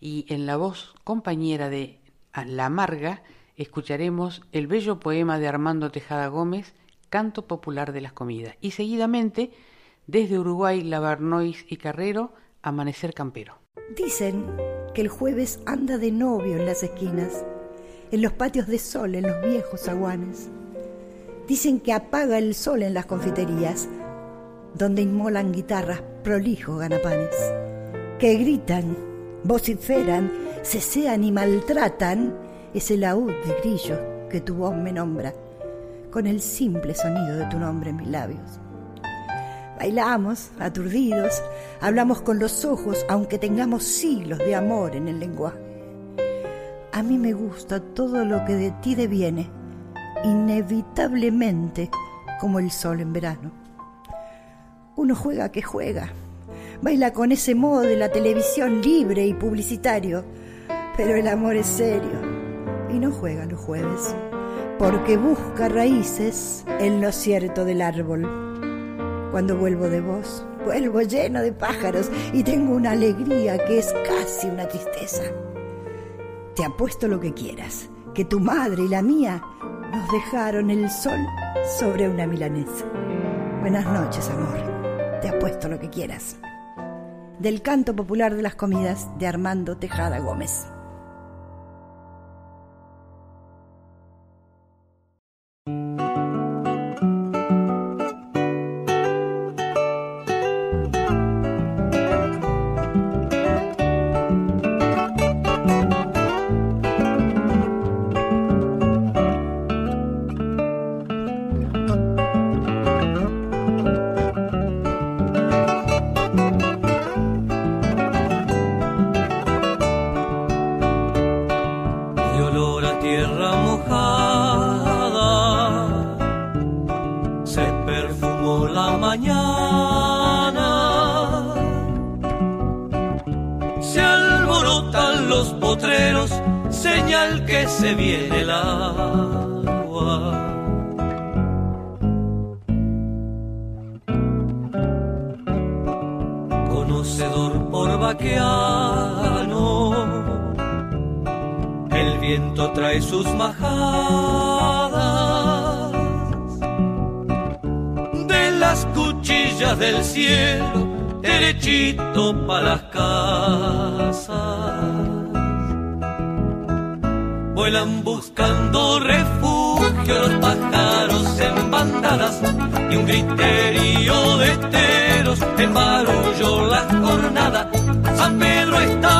y en la voz compañera de La Amarga escucharemos el bello poema de Armando Tejada Gómez, Canto Popular de las Comidas. Y seguidamente, desde Uruguay, Lavarnois y Carrero, Amanecer Campero. Dicen que el jueves anda de novio en las esquinas, en los patios de sol, en los viejos aguanes Dicen que apaga el sol en las confiterías, donde inmolan guitarras prolijos ganapanes, que gritan, vociferan, cesean y maltratan ese laúd de grillo que tu voz me nombra, con el simple sonido de tu nombre en mis labios. Bailamos, aturdidos, hablamos con los ojos, aunque tengamos siglos de amor en el lenguaje. A mí me gusta todo lo que de ti deviene inevitablemente como el sol en verano. Uno juega que juega, baila con ese modo de la televisión libre y publicitario, pero el amor es serio y no juega los jueves, porque busca raíces en lo cierto del árbol. Cuando vuelvo de vos, vuelvo lleno de pájaros y tengo una alegría que es casi una tristeza. Te apuesto lo que quieras, que tu madre y la mía nos dejaron el sol sobre una milanesa. Buenas noches, amor. Te apuesto lo que quieras. Del canto popular de las comidas de Armando Tejada Gómez. se viene el agua. Conocedor por vaqueano, el viento trae sus majadas de las cuchillas del cielo, derechito para las buscando refugio los pájaros en bandadas y un griterío de teros en barullo la jornada. San Pedro está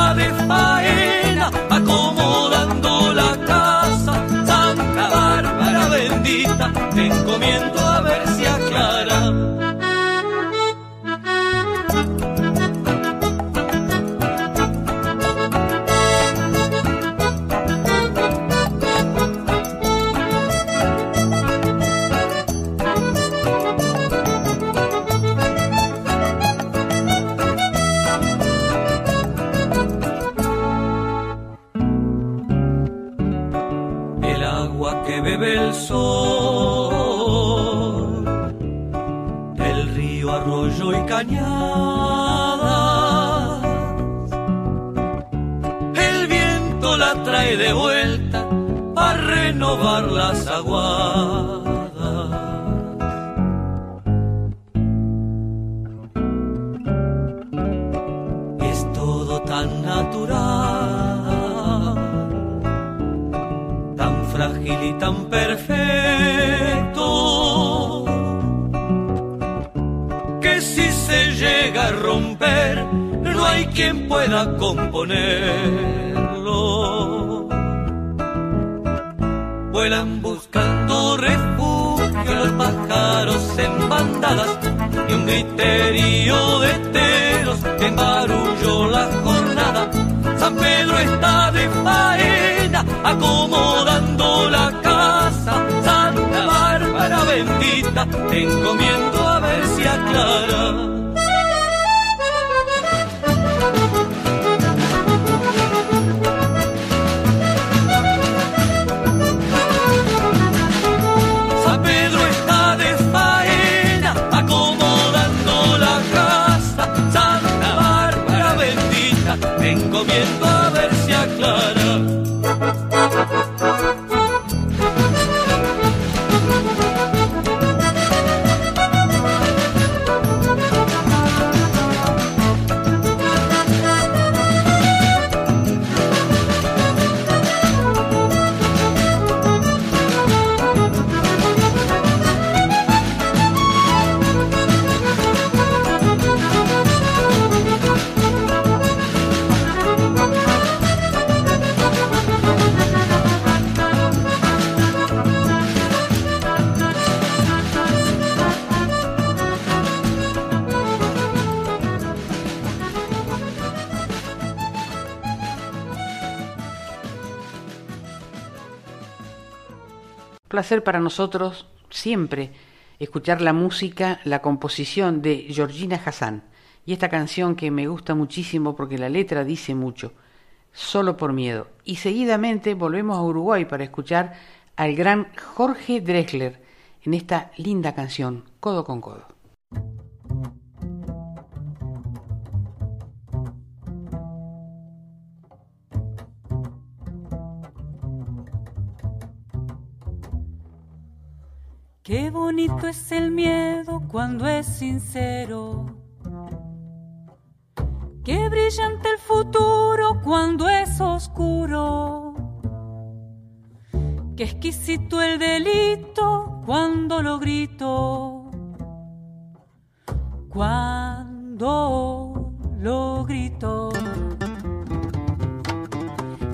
el sol del río, arroyo y cañada. El viento la trae de vuelta a renovar las aguas. como para nosotros siempre escuchar la música, la composición de Georgina Hassan y esta canción que me gusta muchísimo porque la letra dice mucho, Solo por miedo. Y seguidamente volvemos a Uruguay para escuchar al gran Jorge Drexler en esta linda canción, Codo con Codo. Qué bonito es el miedo cuando es sincero. Qué brillante el futuro cuando es oscuro. Qué exquisito el delito cuando lo grito. Cuando lo grito.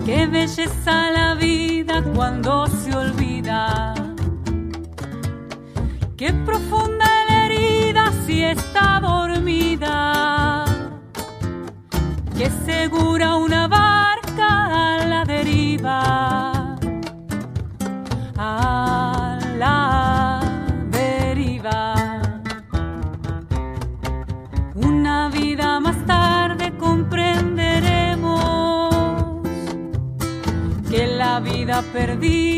Qué belleza la vida cuando se olvida. Qué profunda la herida si está dormida. Qué segura una barca a la deriva. A la deriva. Una vida más tarde comprenderemos que la vida perdimos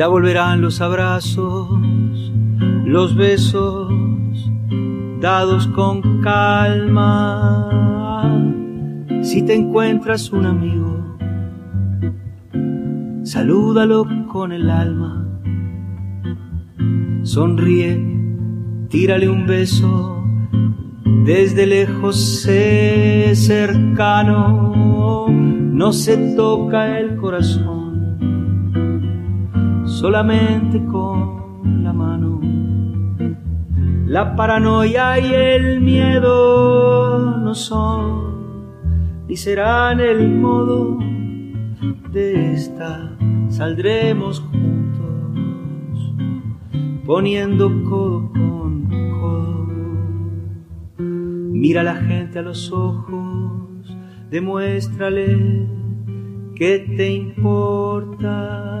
Ya volverán los abrazos, los besos, dados con calma. Si te encuentras un amigo, salúdalo con el alma. Sonríe, tírale un beso, desde lejos sé cercano, no se toca el solamente con la mano. La paranoia y el miedo no son ni serán el modo de esta. Saldremos juntos, poniendo codo con codo. Mira a la gente a los ojos, demuéstrale que te importa.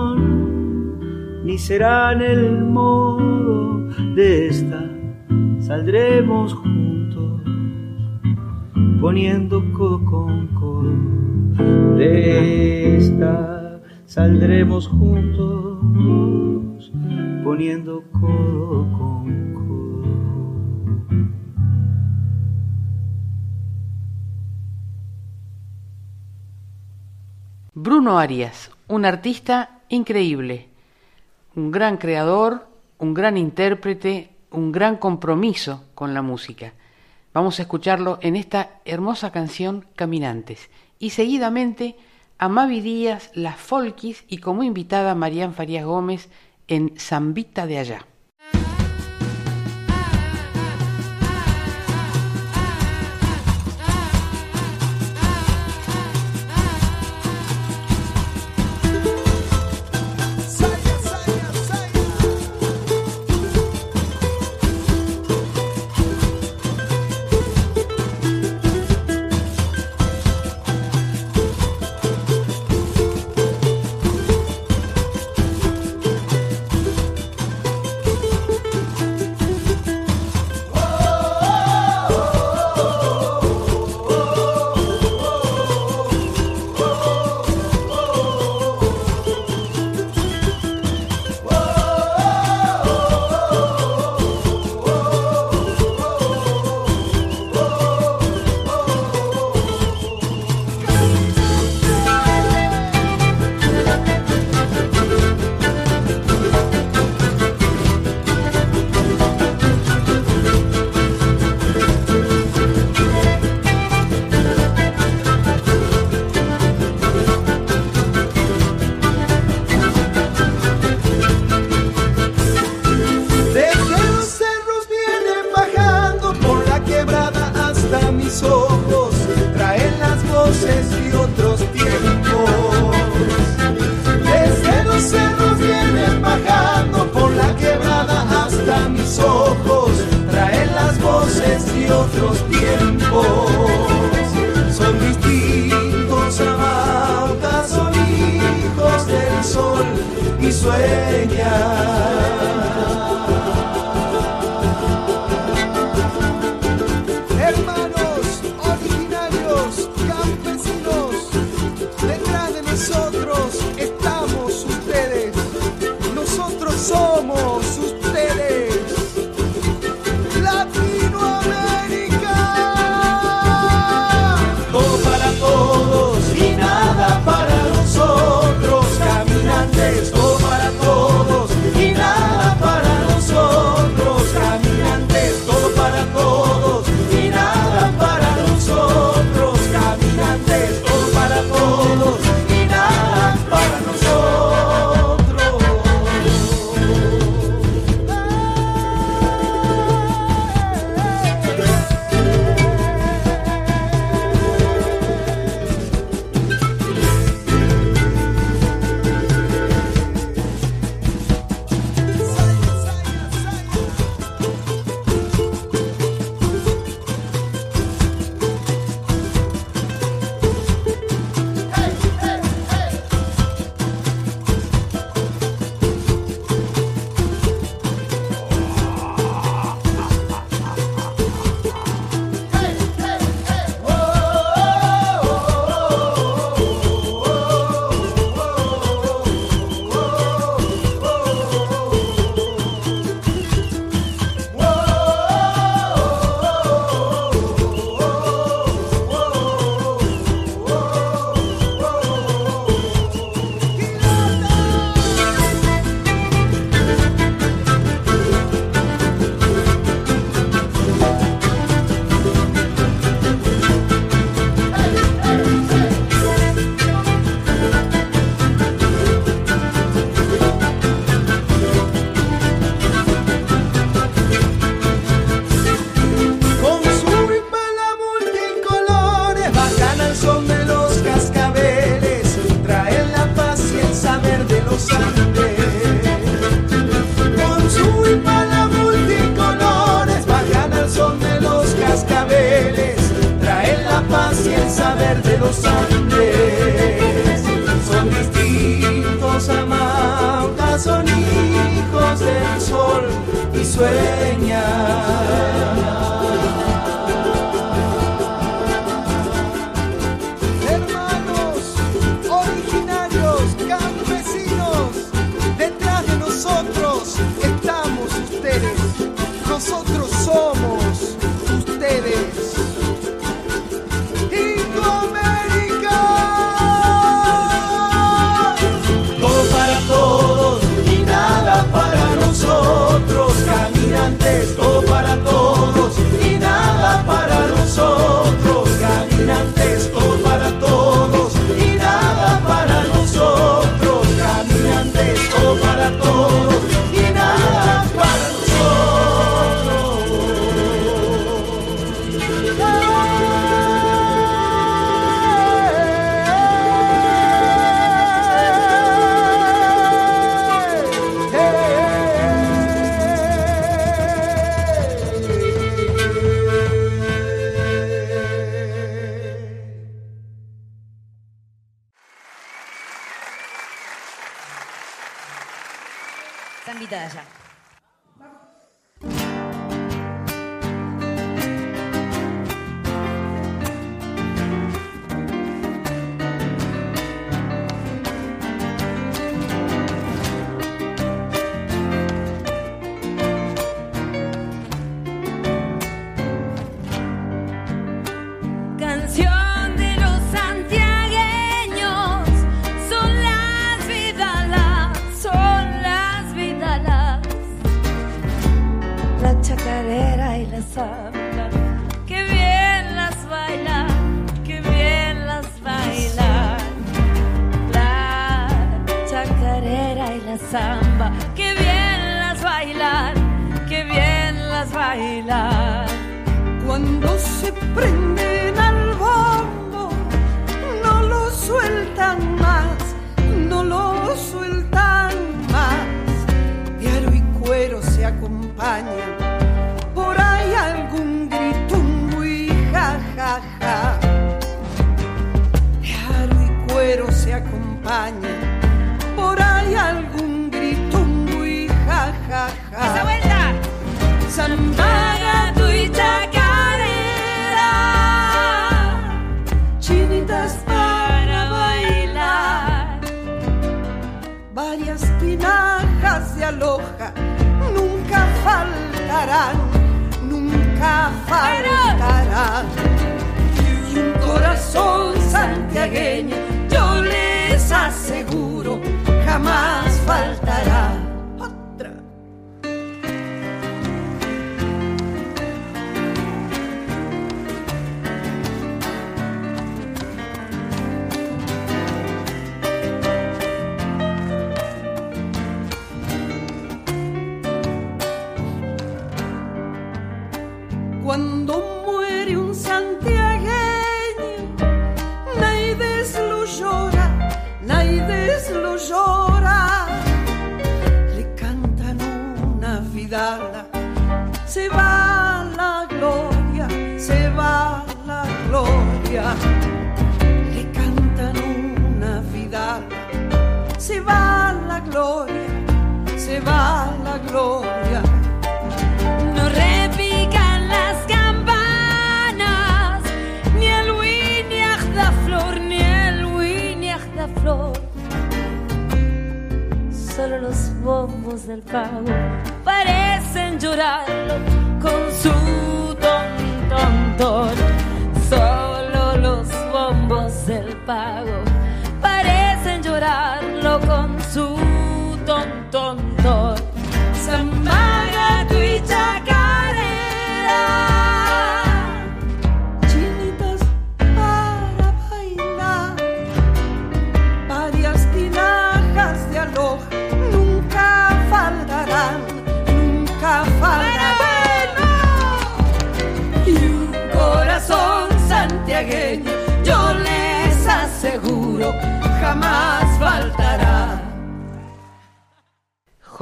ni serán el modo de esta. Saldremos juntos poniendo codo con codo de esta. Saldremos juntos poniendo codo con codo. Bruno Arias, un artista increíble, un gran creador, un gran intérprete, un gran compromiso con la música. Vamos a escucharlo en esta hermosa canción Caminantes y seguidamente a Mavi Díaz, Las Folkis y como invitada Marían Farías Gómez en Zambita de Allá.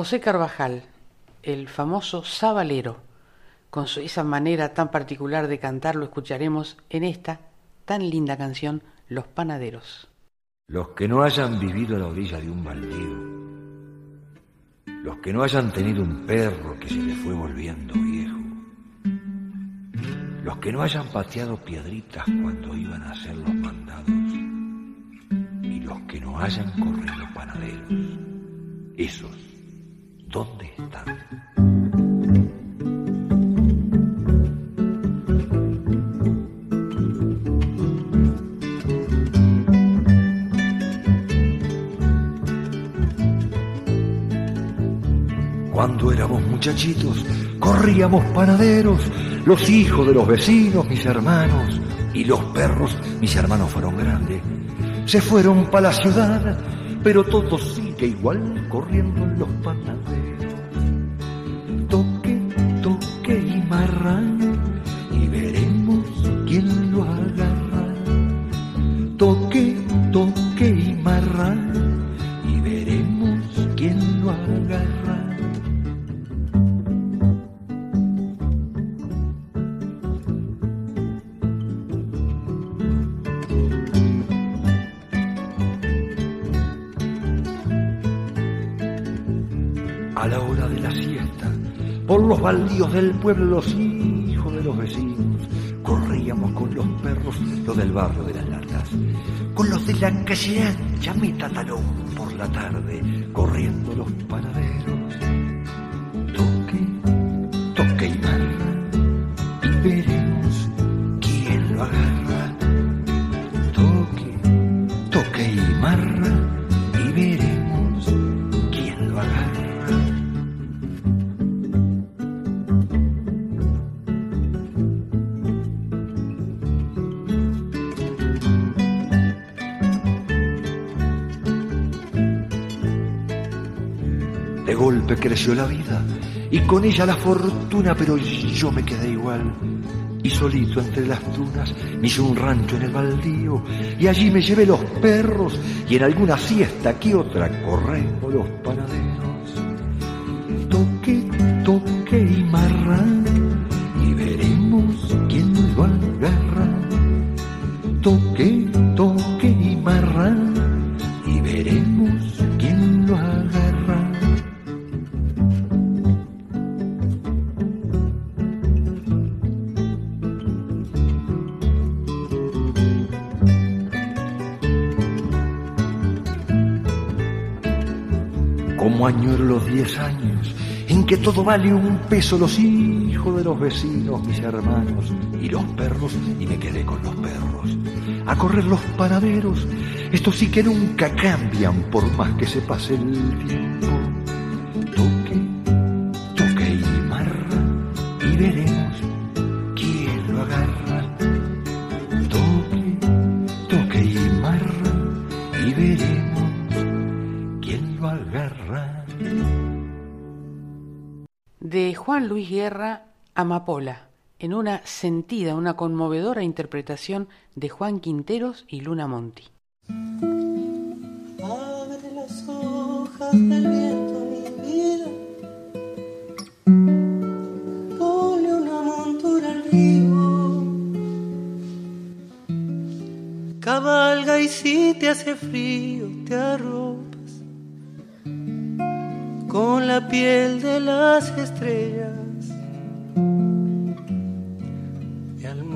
José Carvajal, el famoso sabalero, con su, esa manera tan particular de cantar, lo escucharemos en esta tan linda canción, Los Panaderos. Los que no hayan vivido a la orilla de un baldío, los que no hayan tenido un perro que se le fue volviendo viejo, los que no hayan pateado piedritas cuando iban a hacer los mandados, y los que no hayan corrido panaderos, esos, ¿dónde? Cuando éramos muchachitos, corríamos panaderos, los hijos de los vecinos, mis hermanos, y los perros, mis hermanos fueron grandes. Se fueron para la ciudad, pero todo sigue igual corriendo en los panaderos. Y veremos quién lo agarra. Toque, toque y marran, y veremos quién lo agarra. a la hora de la siesta, por los baldíos del pueblo, los barrio de las latas, con los de la calle ancha, talón por la tarde, corriendo los panaderos. La vida y con ella la fortuna, pero yo me quedé igual. Y solito entre las dunas me hice un rancho en el baldío y allí me llevé los perros y en alguna siesta que otra corremos los panaderos. Toque, toque y marra todo vale un peso, los hijos de los vecinos, mis hermanos y los perros, y me quedé con los perros. A correr los panaderos, estos sí que nunca cambian por más que se pase el tiempo. Guerra, Amapola, en una sentida, una conmovedora interpretación de Juan Quinteros y Luna Monti. Abre las hojas del viento, mi vida. Ponle una montura al río. Cabalga y si te hace frío, te arropas con la piel de las estrellas.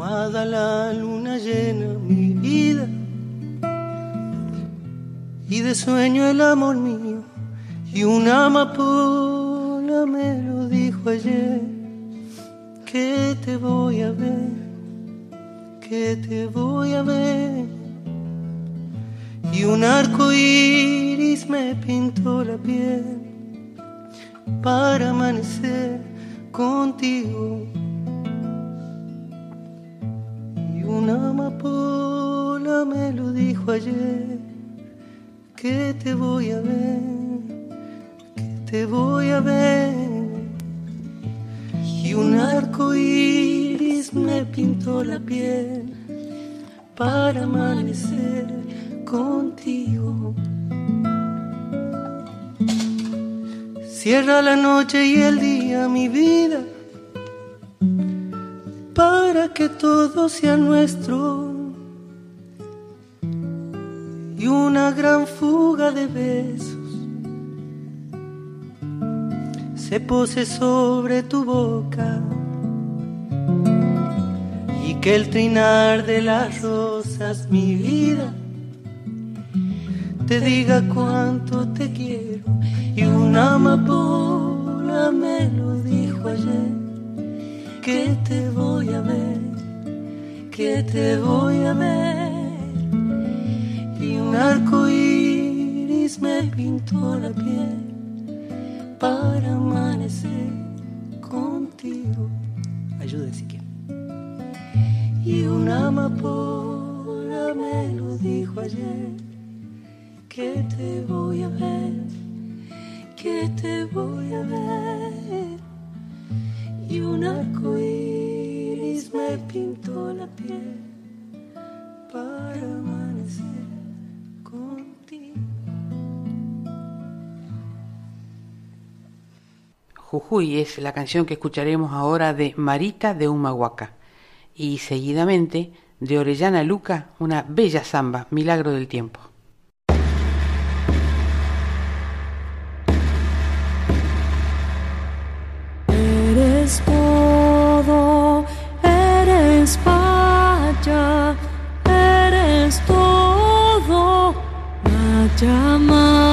Almohada la luna llena mi vida. Y de sueño el amor mío. Y una amapola me lo dijo ayer. Que te voy a ver que te voy a ver y un arco iris me pintó la piel para amanecer contigo una amapola me lo dijo ayer que te voy a ver, que te voy a ver. Y un arco iris me pintó la piel para amanecer contigo. Cierra la noche y el día mi vida para que todo sea nuestro. Y una gran fuga de besos se pose sobre tu boca. Y que el trinar de las rosas, mi vida, te diga cuánto te quiero. Y una amapola me lo dijo ayer que te voy a ver, que te voy a ver y un arco iris me pintó la piel para amanecer contigo. Ayude si quiere. Y una amapola me lo dijo ayer que te voy a ver, que te voy a ver. Y un arco iris me pintó la piel para amanecer contigo. Jujuy es la canción que escucharemos ahora de Marita de Humahuaca y seguidamente de Orellana Luca una bella samba, Milagro del Tiempo. Eres todo, eres pacha, eres todo, Pachamama.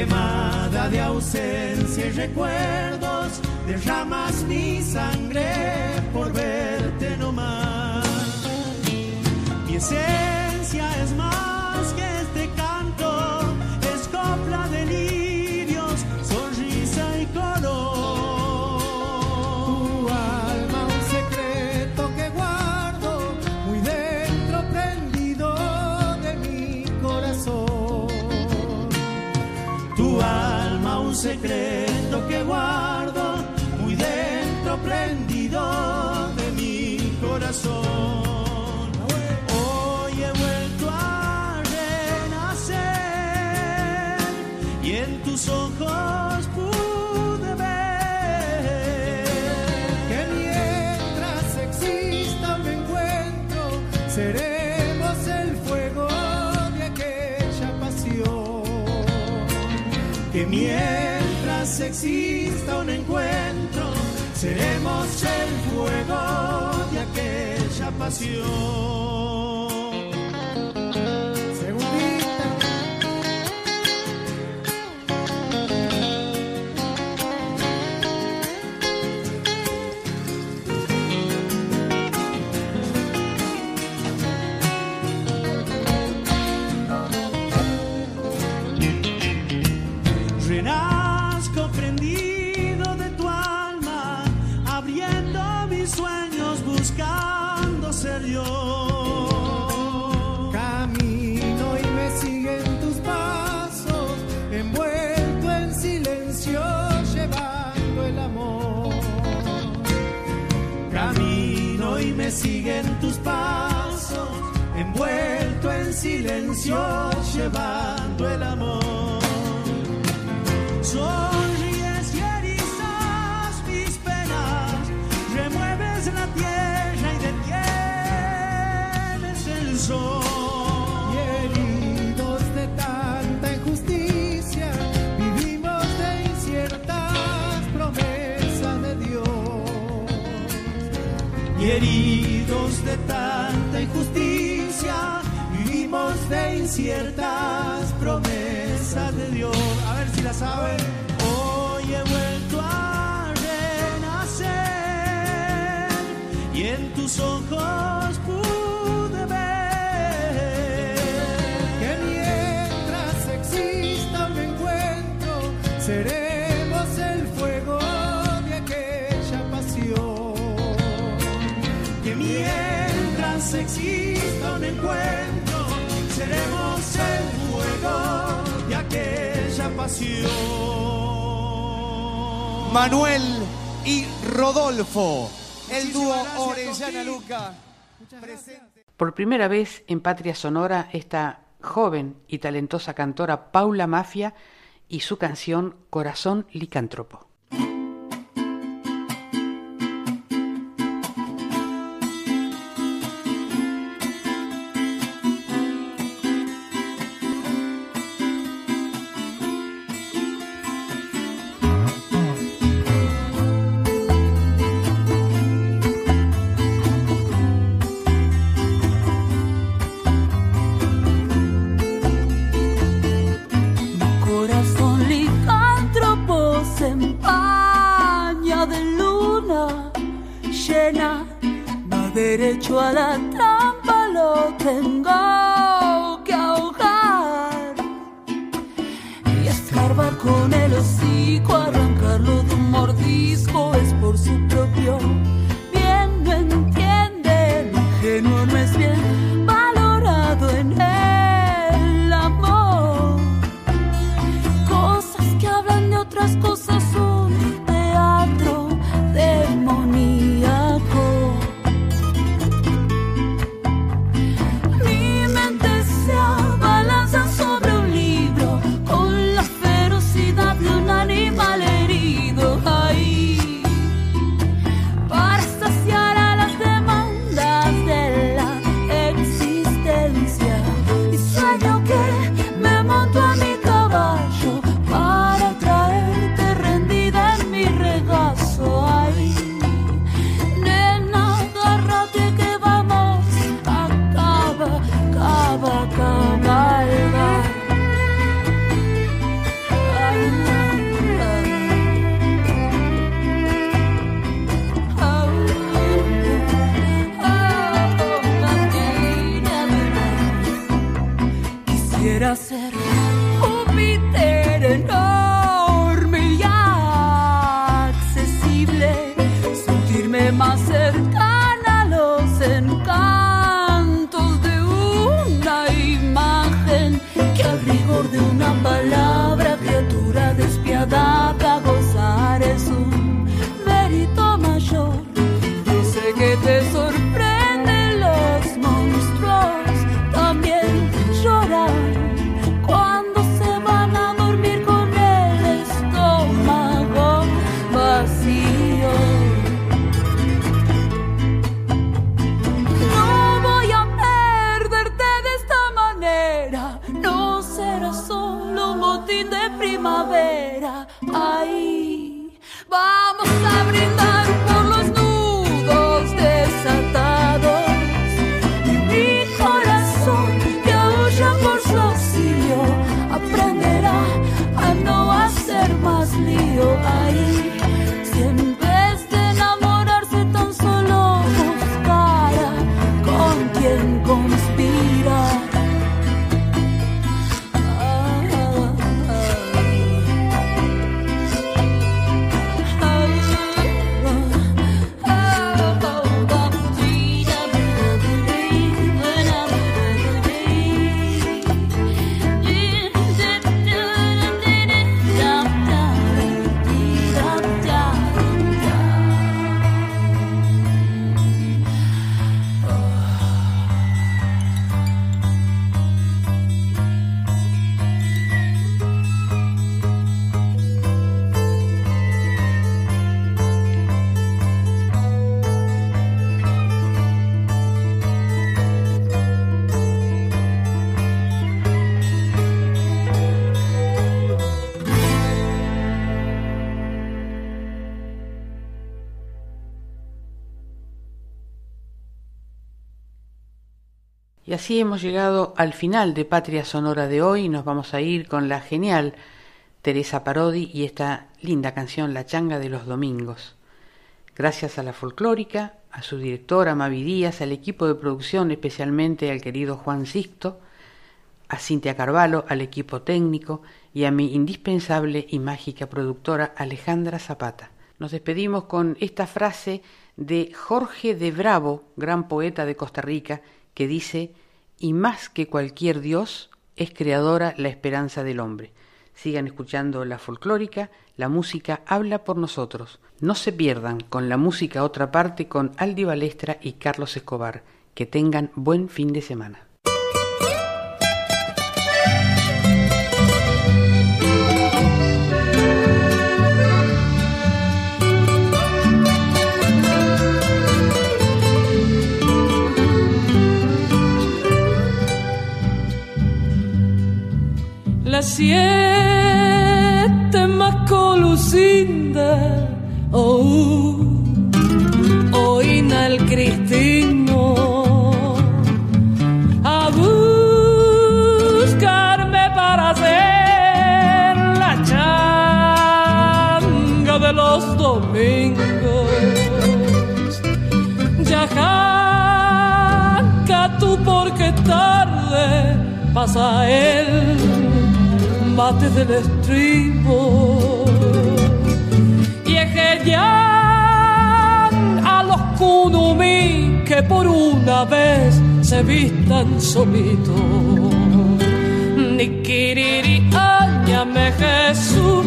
quemada de ausencia y recuerdos, derramas mi sangre por verte nomás. pude ver que mientras exista un encuentro seremos el fuego de aquella pasión. Que mientras exista un encuentro seremos el fuego de aquella pasión. Silencio llevando el amor, sonríes y erizas mis penas, remueves la tierra y detienes el sol. Queridos de tanta injusticia, vivimos de inciertas promesas de Dios. Queridos, ciertas promesas de Dios. A ver si la saben. Hoy he vuelto a renacer y en tus ojos Manuel y Rodolfo, el dúo Orellana Luca. Por primera vez en Patria Sonora esta joven y talentosa cantora Paula Mafia y su canción Corazón Licántropo. bana así hemos llegado al final de Patria Sonora de hoy. Nos vamos a ir con la genial Teresa Parodi y esta linda canción La Changa de los Domingos. Gracias a la folclórica, a su directora Mavi Díaz, al equipo de producción, especialmente al querido Juan Sixto, a Cintia Carvalho, al equipo técnico y a mi indispensable y mágica productora Alejandra Zapata. Nos despedimos con esta frase de Jorge de Bravo, gran poeta de Costa Rica, que dice, y más que cualquier dios, es creadora la esperanza del hombre. Sigan escuchando la folclórica, la música habla por nosotros. No se pierdan con la música otra parte con Aldi Balestra y Carlos Escobar. Que tengan buen fin de semana. Siete más colucinda oh, oh el cristino. A buscarme para hacer la changa de los domingos. Ya tú porque tarde pasa él bate del estribo y ya a los kunumi que por una vez se vistan solitos. Ni kiriri añame Jesús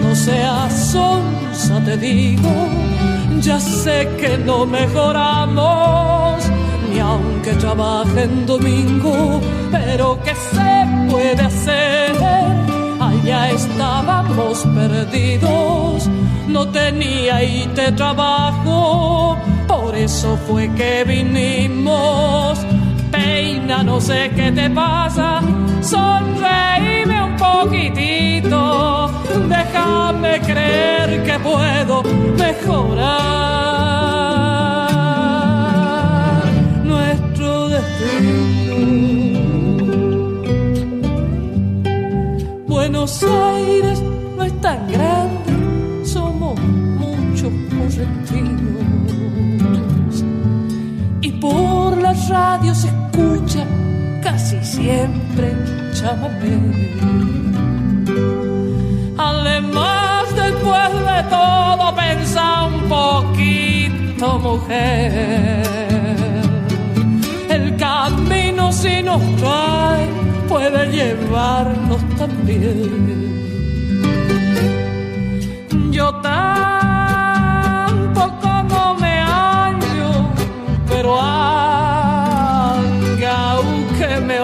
no seas sonsa te digo. Ya sé que no mejoramos ni aunque trabaje en domingo pero que se puede hacer ya estábamos perdidos, no tenía y te trabajo, por eso fue que vinimos. Peina, no sé qué te pasa, sonreíme un poquitito, déjame creer que puedo mejorar nuestro destino. Buenos Aires no es tan grande, somos muchos correntinos. Y por la radio se escucha casi siempre chamamé. Además, después de todo, pensa un poquito, mujer. El camino si nos trae puede llevarnos también. Yo tampoco no me hallo, pero aunque me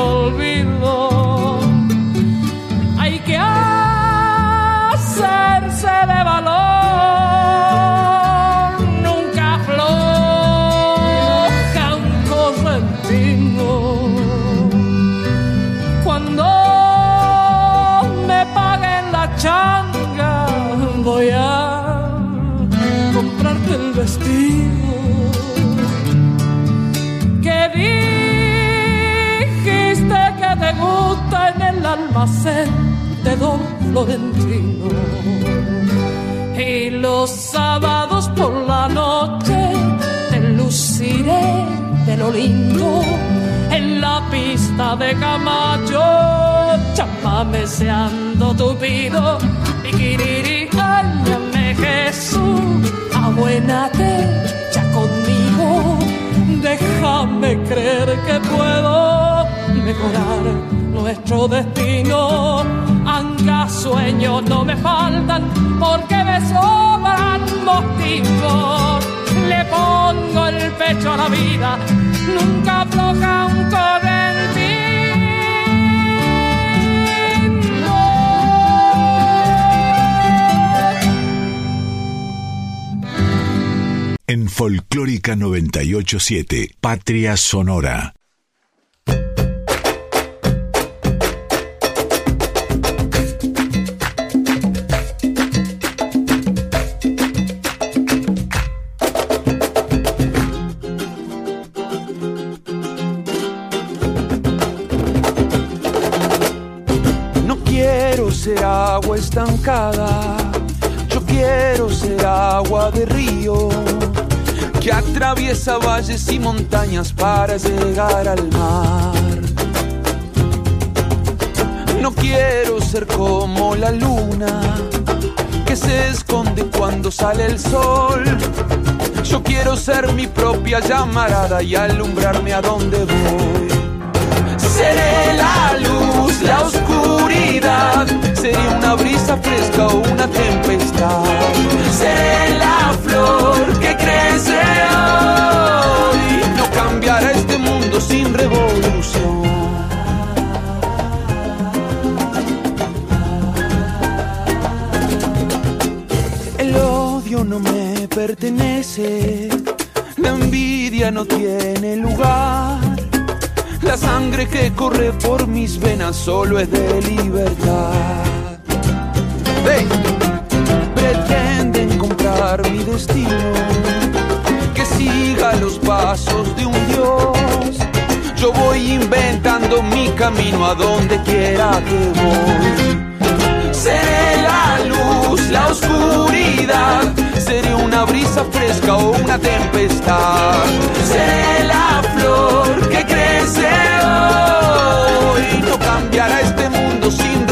Florentino. Y los sábados por la noche te luciré de lo lindo. En la pista de Camacho, chamame seando tupido, piquiriri, áñame Jesús, abuénate ya conmigo, déjame creer que puedo mejorar nuestro destino, aunque sueños no me faltan, porque me sobran motivos, le pongo el pecho a la vida nunca afloja un. En Folclórica 987, Patria Sonora. Atraviesa valles y montañas para llegar al mar. No quiero ser como la luna que se esconde cuando sale el sol. Yo quiero ser mi propia llamarada y alumbrarme a donde voy. Seré la luz, la oscuridad Sería una brisa fresca o una tempestad. Seré la flor que crece sin revolución. El odio no me pertenece. La envidia no tiene lugar la sangre que corre por mis venas solo es de libertad. Pretenden comprar mi destino, los pasos de un dios. Yo voy inventando mi camino a donde quiera que voy. Seré la luz, la oscuridad. Seré una brisa fresca o una tempestad. Seré la flor que crece hoy. No cambiará este mundo sin